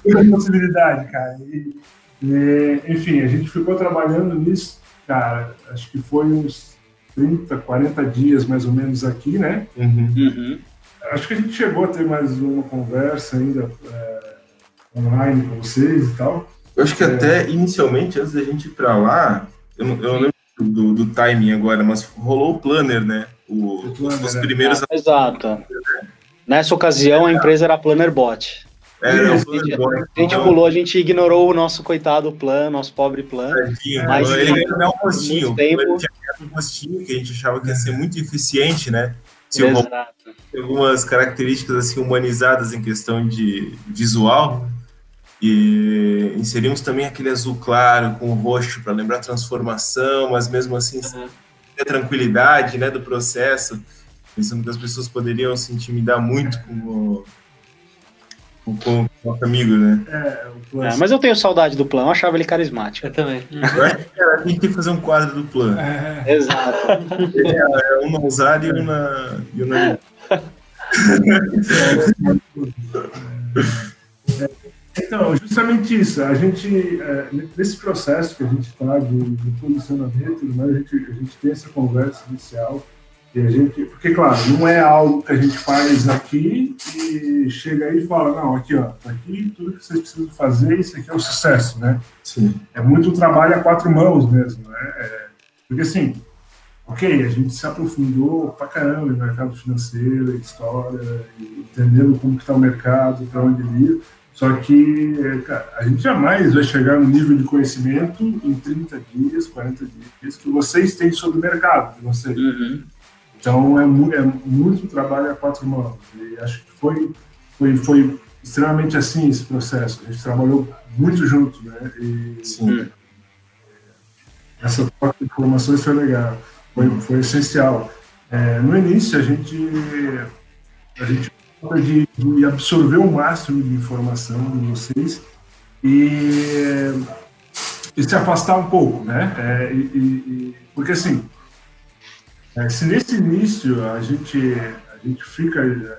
É uma possibilidade, cara. E, e, enfim, a gente ficou trabalhando nisso, cara, acho que foi uns 30, 40 dias mais ou menos aqui, né? Uhum. Uhum. Acho que a gente chegou a ter mais uma conversa ainda é, online com vocês e tal. Eu acho que é... até inicialmente, antes da gente ir para lá, eu não, eu lembro do, do timing agora, mas rolou o planner, né? O, o planner, os, os primeiros. É. Exato. Nessa ocasião, a empresa era Plannerbot. Era a, gente, a gente pulou, a gente ignorou o nosso coitado plano, nosso pobre plano. mas ele ganhou um postinho. Tempo... Ele tinha um postinho que a gente achava que ia ser muito eficiente, né? Se algumas características assim humanizadas em questão de visual. E inserimos também aquele azul claro com o roxo para lembrar transformação, mas mesmo assim uhum. a tranquilidade né, do processo pensando que as pessoas poderiam se intimidar muito com o, com, com o nosso amigo, né? É, é, mas eu tenho saudade do plano, eu achava ele carismático. Eu também. Eu acho que a gente tem que fazer um quadro do plano. É. Exato. É, um na usar e um na. E um na... Então, justamente isso. A gente, é, nesse processo que a gente está de, de posicionamento, né, a, gente, a gente tem essa conversa inicial e a gente, porque, claro, não é algo que a gente faz aqui e chega aí e fala, não, aqui, ó, tá aqui tudo que vocês precisam fazer, isso aqui é o sucesso, né? Sim. É muito trabalho a quatro mãos mesmo, né? É, porque, assim, ok, a gente se aprofundou pra caramba no mercado financeiro, história, entendendo como que tá o mercado, para onde ele ia, só que, cara, a gente jamais vai chegar no nível de conhecimento em 30 dias, 40 dias que vocês têm sobre o mercado de vocês. Uhum. Então é, é muito trabalho a quatro mãos. E acho que foi, foi, foi extremamente assim esse processo. A gente trabalhou muito junto, né? E, Sim. Essa troca de informações foi legal, foi, foi essencial. É, no início, a gente, a gente de, de absorver o máximo de informação de vocês e, e se afastar um pouco, né? É, e, e, porque assim, é, se nesse início a gente, a gente fica é,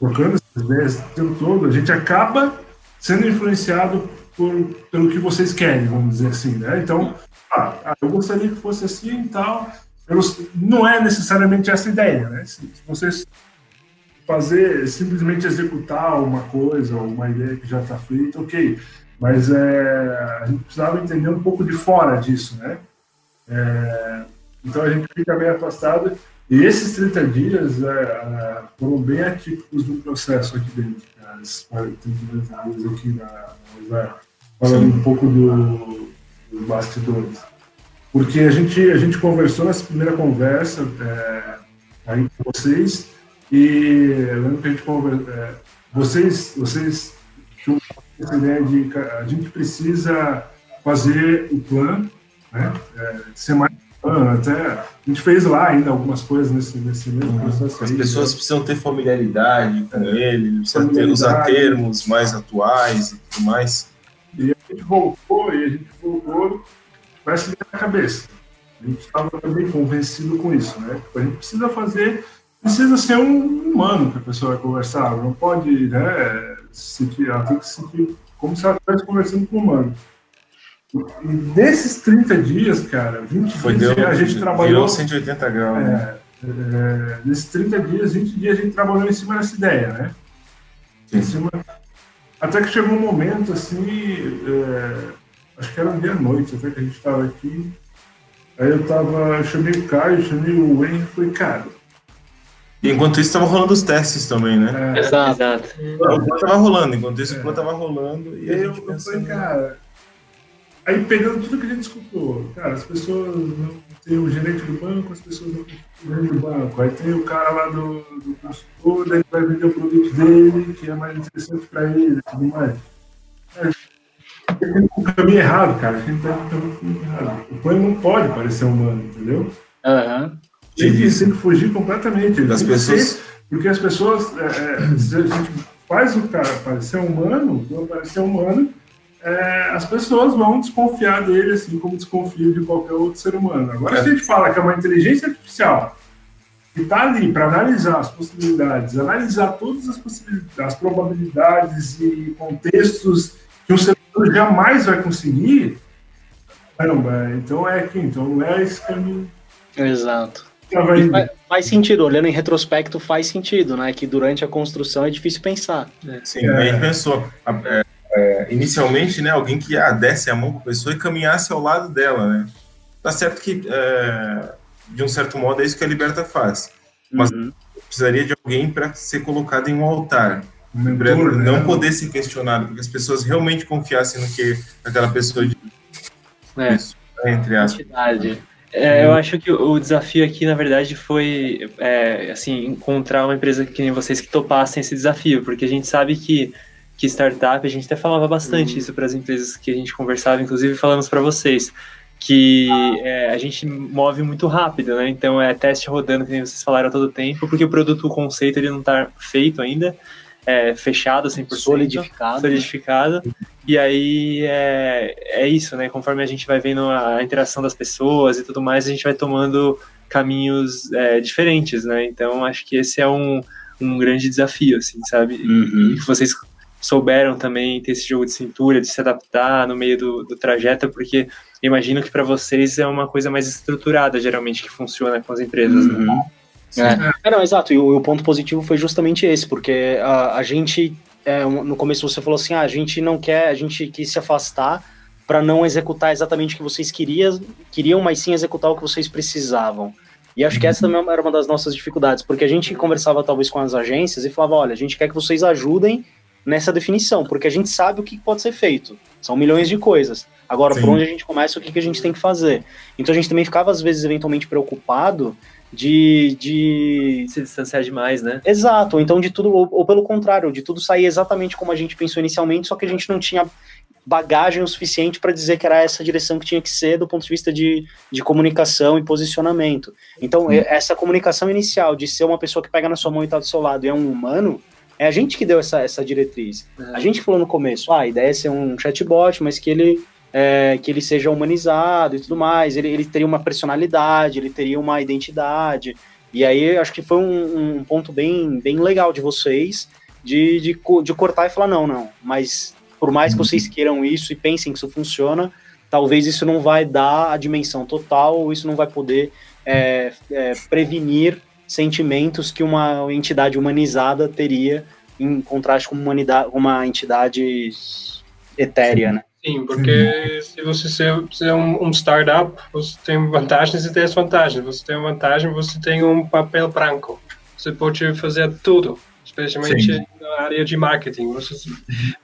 trocando essas ideias o tempo todo, a gente acaba sendo influenciado por, pelo que vocês querem, vamos dizer assim, né? Então, ah, ah eu gostaria que fosse assim e tal. Eu, não é necessariamente essa ideia, né? Se, se vocês fazer, simplesmente executar uma coisa, uma ideia que já está feita, ok. Mas é, a gente precisava entender um pouco de fora disso, né? É, então a gente fica bem afastado. E esses 30 dias é, é, foram bem atípicos do processo aqui dentro, cara. Esses 30 dias aqui na, na falando Sim. um pouco do, dos bastidores. Porque a gente, a gente conversou nessa primeira conversa é, aí com vocês e eu lembro que a gente conversou. É, vocês, vocês tinham essa ideia de a gente precisa fazer o plano, né? É, ser mais até a gente fez lá ainda algumas coisas nesse, nesse mesmo uhum. processo. As pessoas precisam ter familiaridade com é, ele, precisam ter, usar termos mais atuais e tudo mais. E a gente voltou, e a gente voltou, parece que na cabeça. A gente estava também convencido com isso, né? Tipo, a gente precisa fazer precisa ser um humano que a pessoa vai conversar, não pode, né, sentir, ela tem que se sentir como se ela estivesse conversando com um humano. E nesses 30 dias, cara, 20 Foi dias deu, a gente trabalhou. Virou 180 graus. É, né? é, nesses 30 dias, 20 dias a gente trabalhou em cima dessa ideia, né? Em cima, até que chegou um momento assim, é, acho que era um dia à noite, até que a gente estava aqui. Aí eu tava, eu chamei o Caio, chamei o Wayne e falei, cara, e enquanto isso, estava rolando os testes também, né? É, exato. exato. O plano tava rolando, enquanto isso, é. o plano tava rolando. E, e aí eu, eu falei, cara. Aí pegando tudo que a gente escutou, cara, as pessoas não tem o gerente do banco, as pessoas não têm o gerente do banco. Aí tem o cara lá do, do consultor, daí vai vender o produto dele, que é mais interessante para ele e tudo mais. É, tem um caminho errado, cara. A gente tá no caminho errado. O plano não pode parecer humano, entendeu? Aham. Uhum. Tem que, tem que fugir completamente. Das pessoas. Ser, porque as pessoas, é, é, se a gente faz o cara parecer humano, não parecer humano, é, as pessoas vão desconfiar dele, assim como desconfiam de qualquer outro ser humano. Agora, é. se a gente fala que é uma inteligência artificial que está ali para analisar as possibilidades, analisar todas as possibilidades, as probabilidades e contextos que um ser humano jamais vai conseguir, caramba, então é aqui, então não é esse caminho. Exato. Faz, sentido, olhando em retrospecto, faz sentido, né? Que durante a construção é difícil pensar. Né? Sim, é. a gente pensou. É, é, inicialmente, né, alguém que ah, desse a mão para a pessoa e caminhasse ao lado dela, né? Tá certo que, é, de um certo modo, é isso que a Liberta faz. Mas uhum. precisaria de alguém para ser colocado em um altar. Mentor, não né? poder ser questionado, porque as pessoas realmente confiassem no que aquela pessoa diz. É. Isso, entre aspas. Entidade. É, eu acho que o desafio aqui, na verdade, foi é, assim encontrar uma empresa que nem vocês que topassem esse desafio, porque a gente sabe que, que startup, a gente até falava bastante uhum. isso para as empresas que a gente conversava, inclusive falamos para vocês, que é, a gente move muito rápido, né? Então é teste rodando, que nem vocês falaram todo tempo, porque o produto, o conceito, ele não está feito ainda é, fechado 100%. Solidificado. Solidificado. E aí é, é isso, né? Conforme a gente vai vendo a interação das pessoas e tudo mais, a gente vai tomando caminhos é, diferentes, né? Então acho que esse é um, um grande desafio, assim, sabe? Uhum. E que vocês souberam também ter esse jogo de cintura, de se adaptar no meio do, do trajeto, porque imagino que para vocês é uma coisa mais estruturada, geralmente, que funciona com as empresas, né? uhum. né? É. é. não, exato, e o, o, ponto positivo foi justamente esse, porque a, a gente, é, no começo você falou assim, ah, a gente não quer, a gente quis se afastar para não executar exatamente o que vocês queriam, queriam, mas sim executar o que vocês precisavam. E acho que essa também era uma das nossas dificuldades, porque a gente conversava talvez com as agências e falava, olha, a gente quer que vocês ajudem nessa definição, porque a gente sabe o que pode ser feito. São milhões de coisas. Agora, Sim. por onde a gente começa, o que, que a gente tem que fazer? Então a gente também ficava, às vezes, eventualmente preocupado de, de se distanciar demais, né? Exato, então de tudo, ou, ou, pelo contrário, de tudo sair exatamente como a gente pensou inicialmente, só que a gente não tinha bagagem o suficiente para dizer que era essa direção que tinha que ser do ponto de vista de, de comunicação e posicionamento. Então, essa comunicação inicial de ser uma pessoa que pega na sua mão e está do seu lado e é um humano, é a gente que deu essa, essa diretriz. A gente falou no começo, ah, a ideia é ser um chatbot, mas que ele, é, que ele seja humanizado e tudo mais, ele, ele teria uma personalidade, ele teria uma identidade. E aí, acho que foi um, um ponto bem, bem legal de vocês, de, de, de cortar e falar, não, não, mas por mais que vocês queiram isso e pensem que isso funciona, talvez isso não vai dar a dimensão total, ou isso não vai poder é, é, prevenir sentimentos que uma entidade humanizada teria em contraste com uma, uma entidade etérea, né? Sim, porque se você é um, um, startup, você tem vantagens e desvantagens. Você tem uma vantagem, você tem um papel branco. Você pode fazer tudo especialmente Sim. na área de marketing.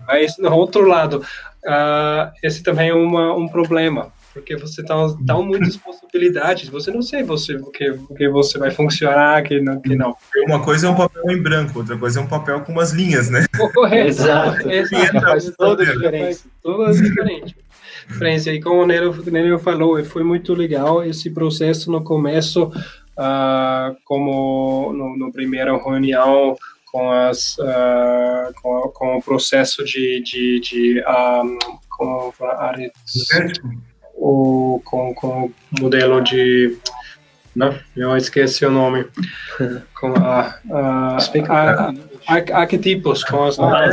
Mas, no outro lado, uh, esse também é uma, um problema, porque você dá, dá muitas possibilidades, você não sei você, o, que, o que você vai funcionar, que não, que não. Uma coisa é um papel em branco, outra coisa é um papel com umas linhas, né? <laughs> Correto. Exato. Exato. Faz toda a diferença. Toda a diferença. E como o Nero, Nero falou, foi muito legal esse processo no começo, uh, como no, no primeira reunião com, as, uh, com, com, o processo de, de, de um, com, o, com, com o modelo de não, eu esqueci o nome. <laughs> Com a, a, a, a arquetipos, com as ah,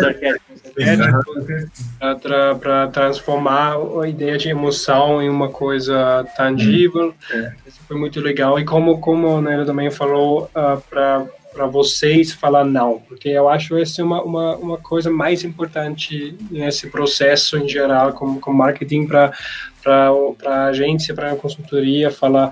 para transformar a ideia de emoção em uma coisa tangível. É. Isso foi muito legal. E como, como o Nero também falou, uh, para para vocês falar não, porque eu acho essa é uma, uma, uma coisa mais importante nesse processo em geral, como, como marketing, para a agência, para a consultoria, falar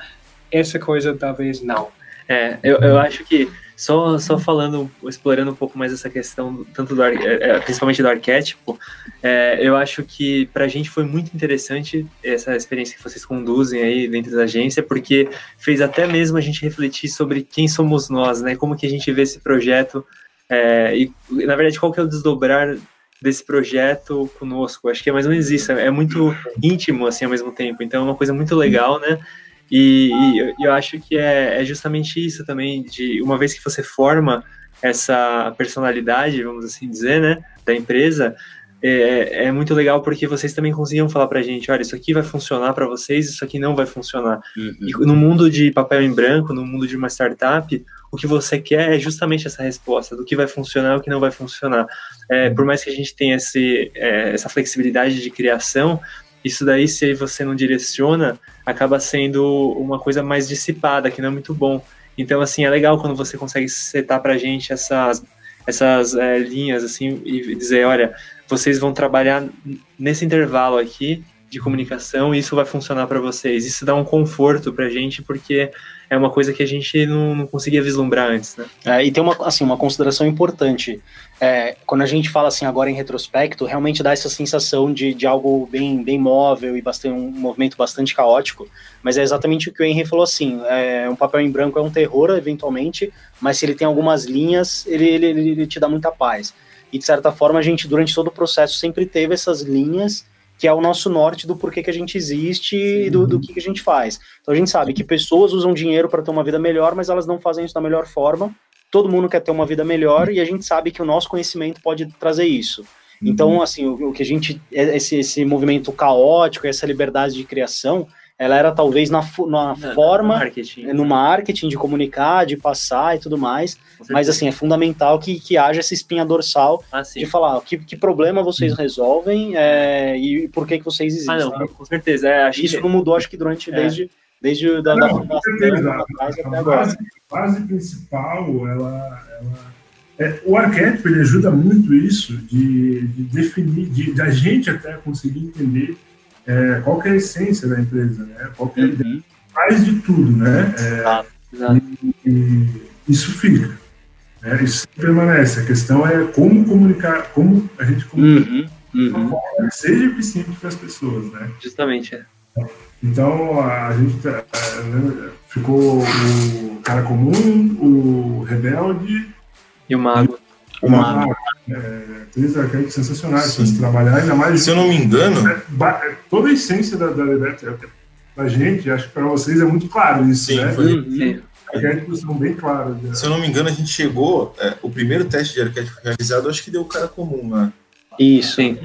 essa coisa talvez não. É, eu, eu acho que só, só falando, explorando um pouco mais essa questão, tanto do, é, é, principalmente do arquétipo, é, eu acho que para a gente foi muito interessante essa experiência que vocês conduzem aí dentro da agência, porque fez até mesmo a gente refletir sobre quem somos nós, né? Como que a gente vê esse projeto é, e, na verdade, qual que é o desdobrar desse projeto conosco. Acho que é mais ou menos isso, é muito íntimo, assim, ao mesmo tempo. Então, é uma coisa muito legal, né? E, e eu acho que é, é, justamente isso também, de uma vez que você forma essa personalidade, vamos assim dizer, né, da empresa, é, é, muito legal porque vocês também conseguiam falar pra gente, olha, isso aqui vai funcionar para vocês, isso aqui não vai funcionar. Uhum. E no mundo de papel em branco, no mundo de uma startup, o que você quer é justamente essa resposta do que vai funcionar e o que não vai funcionar. É, por mais que a gente tenha esse, é, essa flexibilidade de criação, isso daí, se você não direciona, acaba sendo uma coisa mais dissipada, que não é muito bom. Então, assim, é legal quando você consegue setar pra gente essas, essas é, linhas, assim, e dizer, olha, vocês vão trabalhar nesse intervalo aqui de comunicação e isso vai funcionar para vocês. Isso dá um conforto pra gente, porque é uma coisa que a gente não, não conseguia vislumbrar antes, né? É, e tem uma, assim, uma consideração importante. É, quando a gente fala assim agora em retrospecto, realmente dá essa sensação de, de algo bem, bem móvel e bastante, um movimento bastante caótico, mas é exatamente o que o Henry falou assim, é, um papel em branco é um terror, eventualmente, mas se ele tem algumas linhas, ele, ele, ele te dá muita paz. E de certa forma a gente, durante todo o processo, sempre teve essas linhas que é o nosso norte do porquê que a gente existe e do, do que, que a gente faz. Então a gente sabe que pessoas usam dinheiro para ter uma vida melhor, mas elas não fazem isso da melhor forma. Todo mundo quer ter uma vida melhor e a gente sabe que o nosso conhecimento pode trazer isso. Então, uhum. assim, o, o, que a gente. É, esse, esse movimento caótico, essa liberdade de criação, ela era talvez na, na Não, forma, no marketing. no marketing, de comunicar, de passar e tudo mais, mas assim, é fundamental que, que haja essa espinha dorsal ah, de falar que, que problema vocês resolvem é, e por que, que vocês existem. Ah, não, com certeza. É, Isso que... não mudou, acho que durante, é. desde, desde da, não, da fundação até agora. A base principal, ela, ela é, o arquétipo ele ajuda muito isso de, de definir, de, de, a gente até conseguir entender é, qual é a essência da empresa, né? Qual é a ideia. Uhum. Faz de tudo, né? É, ah, e, e isso fica. Né? Isso permanece. A questão é como comunicar, como a gente comunica uhum, uhum. forma que seja eficiente para as pessoas, né? Justamente, é. Então, a gente é, né, ficou o cara comum, o rebelde... E o mago. o mago. É, três arquétipos sensacionais para se trabalhar, ainda mais. Se eu não me engano. É, é, toda a essência da, da Liberta, pra gente, acho que para vocês é muito claro isso, sim, né? Foi, sim. Arquétipos são bem claros. Né? Se eu não me engano, a gente chegou. É, o primeiro teste de arquétipo realizado, acho que deu o cara comum, né? Isso. Sim.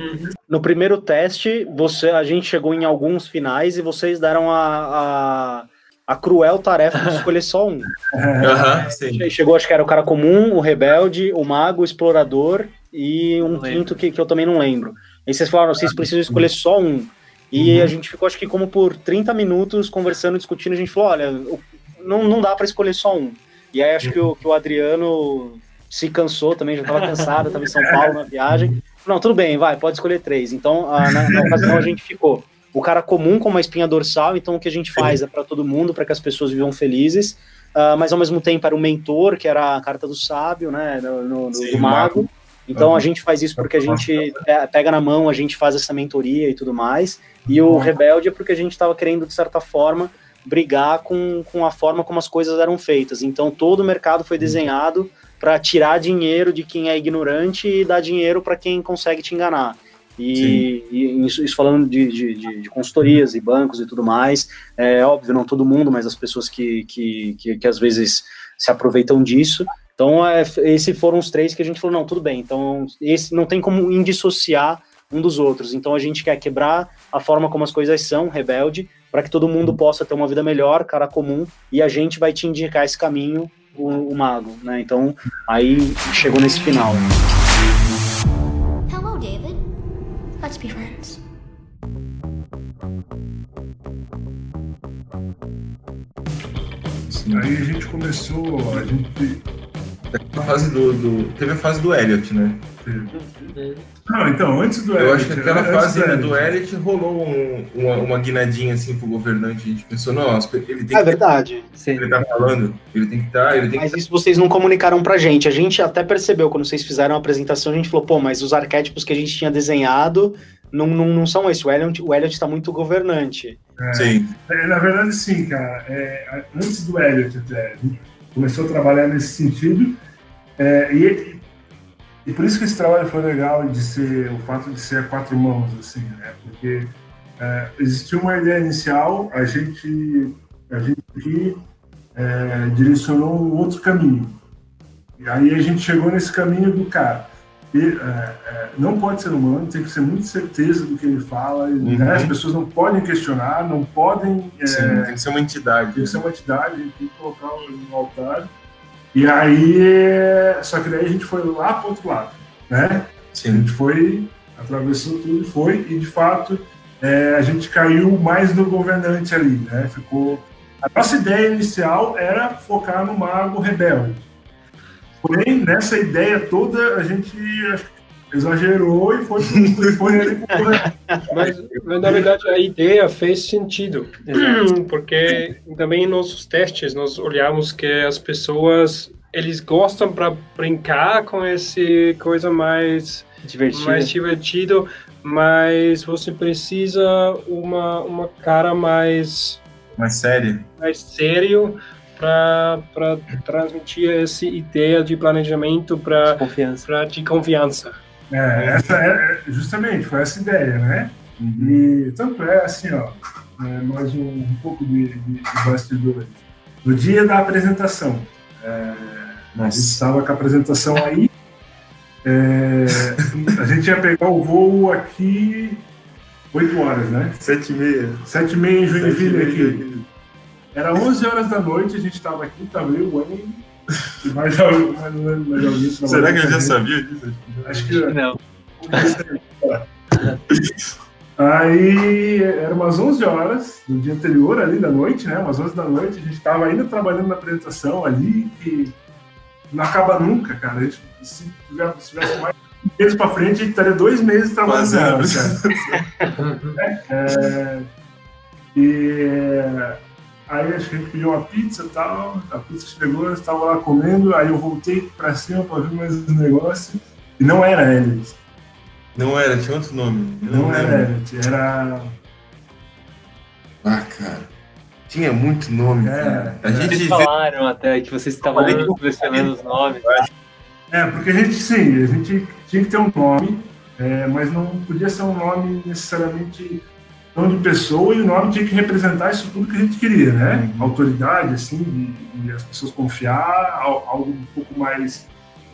No primeiro teste, você, a gente chegou em alguns finais e vocês deram a, a, a cruel tarefa de <laughs> escolher só um. Uhum, chegou, acho que era o cara comum, o rebelde, o mago, o explorador e um quinto que, que eu também não lembro. E vocês falaram, vocês precisam escolher só um. E uhum. a gente ficou, acho que como por 30 minutos conversando, discutindo, a gente falou, olha, não, não dá para escolher só um. E aí acho que o, que o Adriano se cansou também, já estava cansado, estava em São Paulo na viagem. Não, tudo bem, vai, pode escolher três. Então, a, na, na ocasião a gente ficou o cara comum com uma espinha dorsal, então o que a gente faz é para todo mundo, para que as pessoas vivam felizes, uh, mas ao mesmo tempo era o mentor, que era a carta do sábio, né, no, no, Sim, do mago. Então uhum. a gente faz isso porque a gente pega na mão, a gente faz essa mentoria e tudo mais. E o rebelde é porque a gente estava querendo, de certa forma, brigar com, com a forma como as coisas eram feitas. Então todo o mercado foi desenhado para tirar dinheiro de quem é ignorante e dar dinheiro para quem consegue te enganar. E, e isso, isso, falando de, de, de, consultorias e bancos e tudo mais, é óbvio, não todo mundo, mas as pessoas que, que, que, que às vezes se aproveitam disso. Então, é, esses foram os três que a gente falou, não, tudo bem, então esse não tem como indissociar um dos outros. Então, a gente quer quebrar a forma como as coisas são, rebelde, para que todo mundo possa ter uma vida melhor, cara comum, e a gente vai te indicar esse caminho, o, o mago, né? Então, aí chegou nesse final. Let's be friends. Aí a gente começou, a gente. A fase do, do, Teve a fase do Elliot, né? Não, então, antes do Elliot. Eu acho que aquela fase do, do Elliot rolou um, uma, uma guinadinha assim pro governante. A gente pensou, nossa, ele tem é que. É verdade. Sim. Ele tá falando, ele tem que estar. Tá, tem mas que... isso vocês não comunicaram pra gente. A gente até percebeu quando vocês fizeram a apresentação, a gente falou, pô, mas os arquétipos que a gente tinha desenhado não, não, não são esses. O Elliot, o Elliot tá muito governante. É, sim. É, na verdade, sim, cara. É, antes do Elliot até, começou a trabalhar nesse sentido. É, e, e por isso que esse trabalho foi legal de ser o fato de ser a quatro mãos, assim, né? Porque é, existiu uma ideia inicial, a gente, a gente aqui é, direcionou um outro caminho. E aí a gente chegou nesse caminho do cara é, é, não pode ser humano, tem que ser muito certeza do que ele fala, né? uhum. né? as pessoas não podem questionar, não podem. É, Sim, tem que ser uma entidade. Tem que ser uma entidade, tem que colocar no altar. E aí, só que daí a gente foi lá para outro lado, né? Sim. A gente foi, atravessou tudo e foi, e de fato é, a gente caiu mais no governante ali, né? Ficou. A nossa ideia inicial era focar no mago rebelde Porém, nessa ideia toda, a gente exagerou e foi, foi ele mas, mas, na verdade, a ideia fez sentido. <clears throat> Porque também em nossos testes, nós olhamos que as pessoas eles gostam para brincar com esse coisa mais divertido. mais divertido, mas você precisa uma uma cara mais mais séria, mais sério para transmitir essa ideia de planejamento para de confiança. É, essa é, é, justamente, foi essa ideia, né? Uhum. E tanto é assim, ó, é, mais um, um pouco de, de, de bastidores. No dia da apresentação, é, a gente estava com a apresentação aí, é, a gente ia pegar o voo aqui 8 horas, né? 7 e meia. 7 e meia em Joinville aqui. Era 11 horas da noite, a gente estava aqui, estava eu, o Wayne, mais, mais, mais alguém. Será que ele já sabia disso? Acho que não. <laughs> Aí era umas 11 horas do dia anterior, ali da noite, né? Umas 11 da noite, a gente estava ainda trabalhando na apresentação ali, que não acaba nunca, cara. A gente, se, tivesse, se tivesse mais meses para frente, a gente estaria dois meses trabalhando. <laughs> é, é, e Aí acho que a gente pediu uma pizza e tal, a pizza chegou, eu estava lá comendo, aí eu voltei para cima para ver mais um negócio, e não era Elliot. Não era, tinha outro nome. Não, não era Elliot, era. Ah, cara. Tinha muito nome, é, cara. A gente vocês falaram até que vocês estavam selecionando os nomes. É, porque a gente, sim, a gente tinha que ter um nome, é, mas não podia ser um nome necessariamente nome de pessoa e o nome tinha que representar isso tudo que a gente queria, né? Uhum. Autoridade, assim, e, as pessoas confiar, algo um pouco mais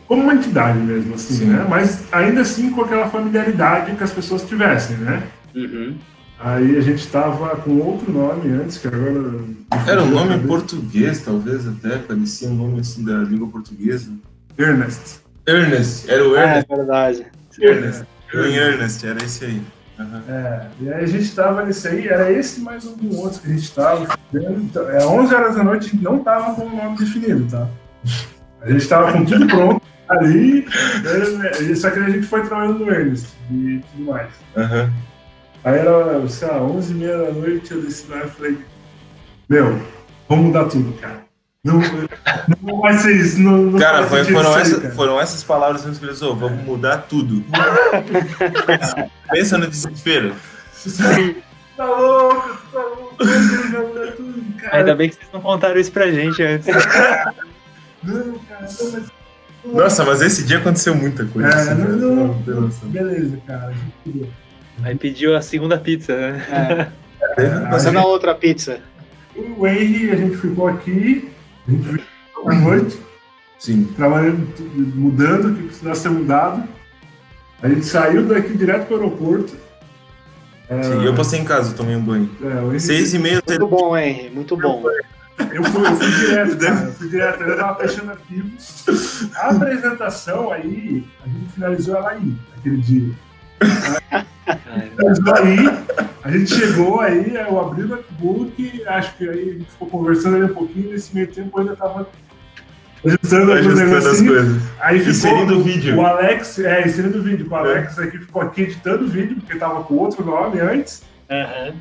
como uma entidade mesmo, assim, Sim. né? Mas ainda assim com aquela familiaridade que as pessoas tivessem, né? Uhum. Aí a gente estava com outro nome antes, que agora. Era um nome em português, talvez até, parecia um nome assim da língua portuguesa. Ernest. Ernest, era o Ernest. Ah, é verdade. Ernest. Era Ernest, era esse aí. Uhum. É, e aí a gente estava nesse aí, era esse mais um outro que a gente estava. Então, é 11 horas da noite, não estava com o nome definido, tá? A gente estava com tudo pronto ali, né, só que a gente foi trabalhando no Ernest e tudo mais. Uhum. Aí era, sei lá, 11 e meia da noite, eu desci lá e falei, meu, vamos mudar tudo, cara. Não, não vai ser isso. Não, não cara, foi, foram, essa, cara. foram essas palavras que você pensou, vamos mudar tudo. <laughs> Pensa no desespero. tá louco, tá louco, mudar tudo, cara. Ainda bem que vocês não contaram isso pra gente antes. não, cara, não, mas nossa, mas esse dia aconteceu muita coisa. É, assim, não, né? não, beleza, cara. Aí pediu a segunda pizza, né? É. é Passando a outra pizza. O Henry, a gente ficou aqui, à noite. Sim. Trabalhando, mudando o que precisava ser mudado. A gente saiu daqui direto para o aeroporto. Sim, eu passei em casa, tomei um banho. É, Seis e meia. Muito bom, Henry, muito bom. Eu fui, eu fui direto, cara. Eu fui direto. Eu tava fechando arquivo. A apresentação aí, a gente finalizou ela aí, aquele dia. Aí, a gente chegou aí, eu abri o notebook, acho que aí a gente ficou conversando aí um pouquinho, nesse meio tempo eu ainda tava ajustando, ajustando as coisas. Aí ficou inserindo o vídeo. O Alex, é, inserindo o vídeo. O Alex aqui ficou aqui editando o vídeo, porque tava com outro nome antes. Uhum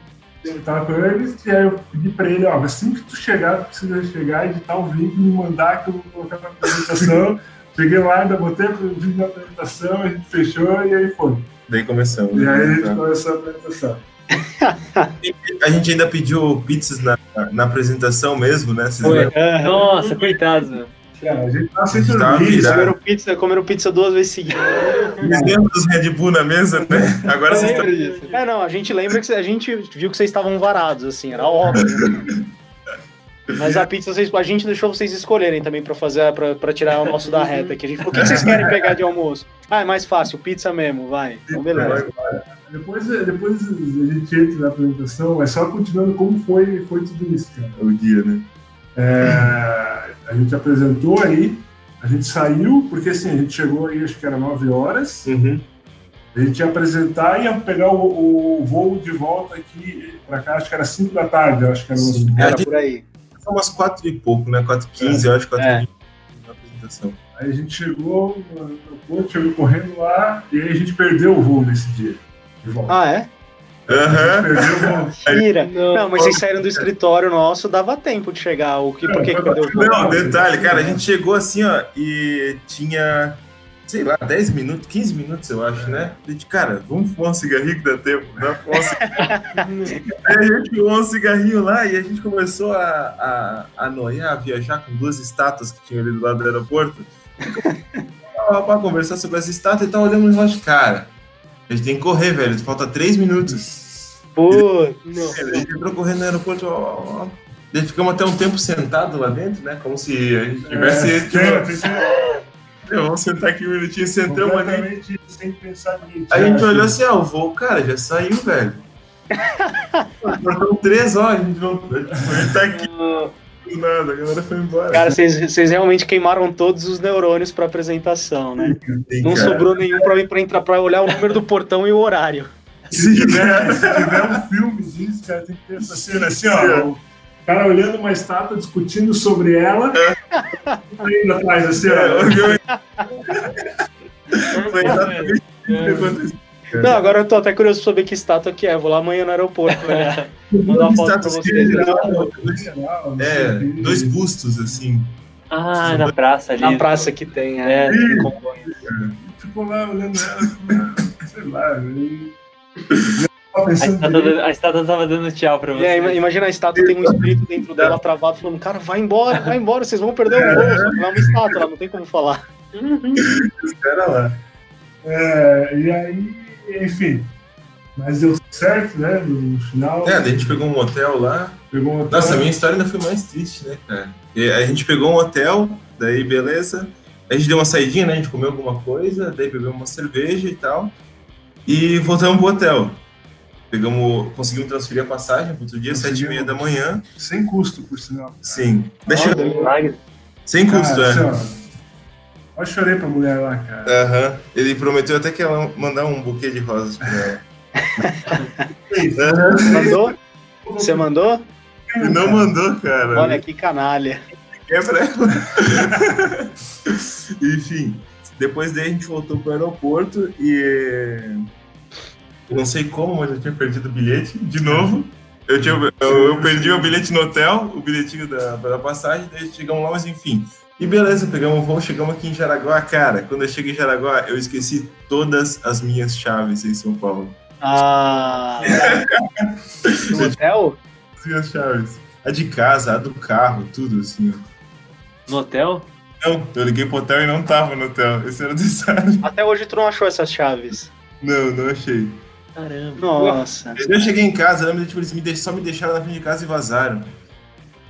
ele tava com eles, e aí eu pedi pra ele, ó, assim que tu chegar, tu precisa chegar, editar o vídeo, me mandar que eu vou colocar na apresentação. <laughs> Cheguei lá, ainda botei o vídeo na apresentação, a gente fechou e aí foi. Daí começamos. E aí a gente tá. começou a apresentação. a gente ainda pediu pizzas na, na apresentação mesmo, né? Foi. Nossa, coitado. Cara, a gente tá dormir. Comeram pizza, comeram pizza duas vezes seguidas. Lembra dos Red Bull na mesa, né? Agora vocês estão. É, não, a gente lembra que a gente viu que vocês estavam varados, assim, era óbvio. <laughs> Mas a pizza vocês, a gente deixou vocês escolherem também para fazer para tirar o nosso da reta aqui. A gente falou, o que vocês querem pegar de almoço? Ah, é mais fácil, pizza mesmo, vai. Então, beleza. Depois, depois a gente entra na apresentação, é só continuando como foi, foi tudo isso, cara. O dia, né? É, a gente apresentou aí, a gente saiu, porque assim, a gente chegou aí, acho que era 9 horas. Uhum. A gente ia apresentar e ia pegar o, o voo de volta aqui para cá, acho que era 5 da tarde, acho que era, era por aí. Foi umas 4 e pouco, né? 4 e 15, é. eu acho, 4 é. e 20 na apresentação. Aí a gente chegou no aeroporto, chegou correndo lá, e aí a gente perdeu o voo nesse dia. Ah, é? Uhum. Mentira. Não, não, mas vocês saíram do escritório nosso, dava tempo de chegar. O que, por que, que perdeu Não, detalhe, cara, a gente chegou assim, ó, e tinha, sei lá, 10 minutos, 15 minutos, eu acho, né? A gente, cara, vamos fumar um cigarrinho que dá tempo, um cigarrinho. Aí a gente fumou um cigarrinho lá e a gente começou a, a, a noiar, a viajar com duas estátuas que tinham ali do lado do aeroporto. pra conversar sobre essa estátua e tá olhando e relógio, cara a gente tem que correr, velho. Falta três minutos. Pô, não. A gente entrou correndo no aeroporto, ó, ó. Ficamos até um tempo sentado lá dentro, né? Como se a gente tivesse. É, vamos sentar aqui um minutinho, sentamos ali. Sem pensar nisso. A gente olhou assim, ó, o voo, cara, já saiu, velho. Faltam três horas, a gente não. A gente tá aqui. Nada, a galera foi embora. Cara, vocês realmente queimaram todos os neurônios pra apresentação, né? Sim, não cara. sobrou nenhum pra, pra entrar pra olhar o número do portão e o horário. Se tiver, se tiver um <laughs> filme disso, cara, tem que ter essa cena assim, ó. O cara olhando uma estátua, discutindo sobre ela, indo atrás, assim, ó. Foi exatamente o que aconteceu. Não, agora eu tô até curioso pra saber que estátua que é. Vou lá amanhã no aeroporto, né? <laughs> Mandar uma foto pra vocês. É, dois bustos, assim. Ah, na praça ali. Na praça que tem, é. é Ficou lá olhando ela, sei lá, a estátua, tava dando tchau pra você. É, imagina a estátua tem um espírito dentro dela travado falando, cara, vai embora, vai embora, vocês vão perder o voo. Só que é uma estátua, ela não tem como falar. Uhum. Espera lá. É, e aí, enfim. Mas deu certo, né? No final. É, a gente pegou um hotel lá. Pegou um hotel. Nossa, a minha história ainda foi mais triste, né, cara? E a gente pegou um hotel, daí beleza. A gente deu uma saidinha, né? A gente comeu alguma coisa, daí bebeu uma cerveja e tal. E voltamos pro hotel. Pegamos, conseguimos transferir a passagem para outro dia, sete e meia da manhã. Sem custo, por sinal. Sim. Deixa eu... Sem custo, cara, é. assim, ó, eu chorei pra mulher lá, cara. Aham. Ele prometeu até que ela mandar um buquê de rosas pra ela. Mandou? Você mandou? Ele não mandou, cara. Olha que canalha. Quebra ela. <laughs> Enfim, depois daí a gente voltou pro aeroporto e. Eu não sei como, mas eu tinha perdido o bilhete de novo. Eu, tinha, eu, eu perdi o bilhete no hotel, o bilhetinho da, da passagem, daí chegamos lá, mas enfim. E beleza, pegamos o voo, chegamos aqui em Jaraguá. Cara, quando eu cheguei em Jaraguá, eu esqueci todas as minhas chaves em São Paulo. Ah. <laughs> no hotel? As minhas chaves. A de casa, a do carro, tudo assim, ó. No hotel? Não, eu liguei pro hotel e não tava no hotel. Esse era o detalhe. Até hoje tu não achou essas chaves. Não, não achei. Caramba. Nossa. Eu cheguei em casa, eu lembro, tipo, eles me deix- só me deixaram na frente de casa e vazaram.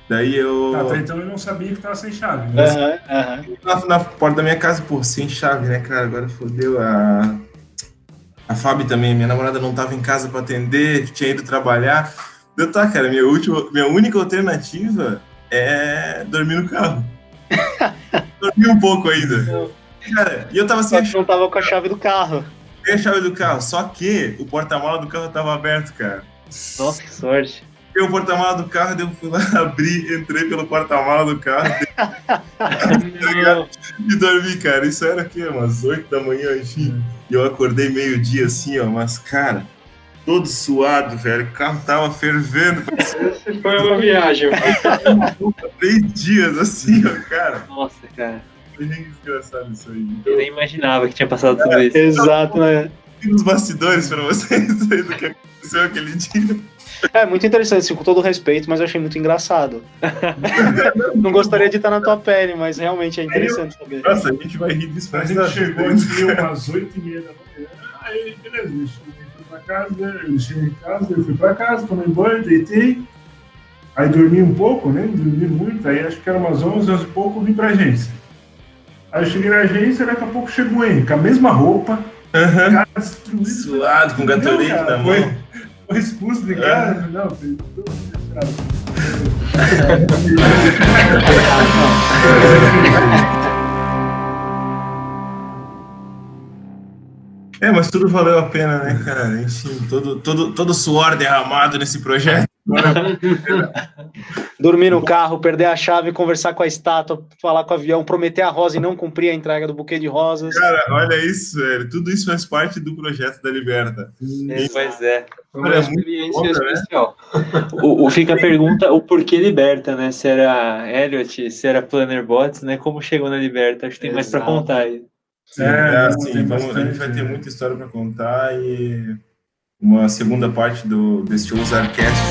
Daí eu. Tá, até então eu não sabia que tava sem chave. Né? Aham, aham. na, na porta da minha casa, pô, sem chave, né, cara? Agora fodeu. A, a Fábio também, minha namorada não tava em casa pra atender, tinha ido trabalhar. Deu tá, cara, minha, última, minha única alternativa é dormir no carro. <laughs> dormir um pouco ainda. Cara, e eu tava sem Só que não tava com a chave do carro. Sem a chave do carro, só que o porta-mala do carro tava aberto, cara. Nossa, que sorte. Peguei o porta-mala do carro, eu fui lá <laughs> abrir, entrei pelo porta-mala do carro <laughs> e dormi, cara. Isso era aqui, umas 8 da manhã, enfim. E eu acordei meio-dia assim, ó, mas, cara, todo suado, velho. O carro tava fervendo, Essa foi uma viagem. três dias assim, ó, cara. Nossa, cara. Bem desgraçado isso aí. Eu Então, nem imaginava que tinha passado tudo isso. Exato, né? uns bastidores pra vocês <laughs> aí do que aconteceu aquele dia. É muito interessante, assim, com todo respeito, mas eu achei muito engraçado. <laughs> não gostaria de estar na tua pele, mas realmente é interessante saber. Nossa, a gente vai rir disso A mais gente chegou aqui umas 8 e meia da manhã. Aí, beleza, eu fui pra casa, né? eu cheguei em casa, eu fui pra casa, tomei banho, deitei. Aí dormi um pouco, né? Dormi muito, aí acho que era umas 11, 11 e pouco, eu vim pra agência. Aí eu cheguei na agência, daqui a pouco chegou o Henrique, com a mesma roupa, Aham. cara destruído. Suado, com gatorade na foi- mão. Foi expulso de casa? Não, foi tudo fechado. É, mas tudo valeu a pena, né, cara? Enfim, todo, todo, todo suor derramado nesse projeto. Dormir no carro, perder a chave, conversar com a estátua, falar com o avião, prometer a rosa e não cumprir a entrega do buquê de rosas. Cara, olha isso, velho. Tudo isso faz parte do projeto da Liberta. Pois é. Foi uma Olha, muito experiência bom, né? especial. O, o- fica a pergunta, o porquê Liberta, né? Se era Elliot, se era Planner Bots, né? Como chegou na Liberta? Acho que tem mais pra Exato. contar aí. Sim, É, é, não, assim, a gente bastante, vai ter né? muita história para contar e uma segunda parte do, deste Ozarcast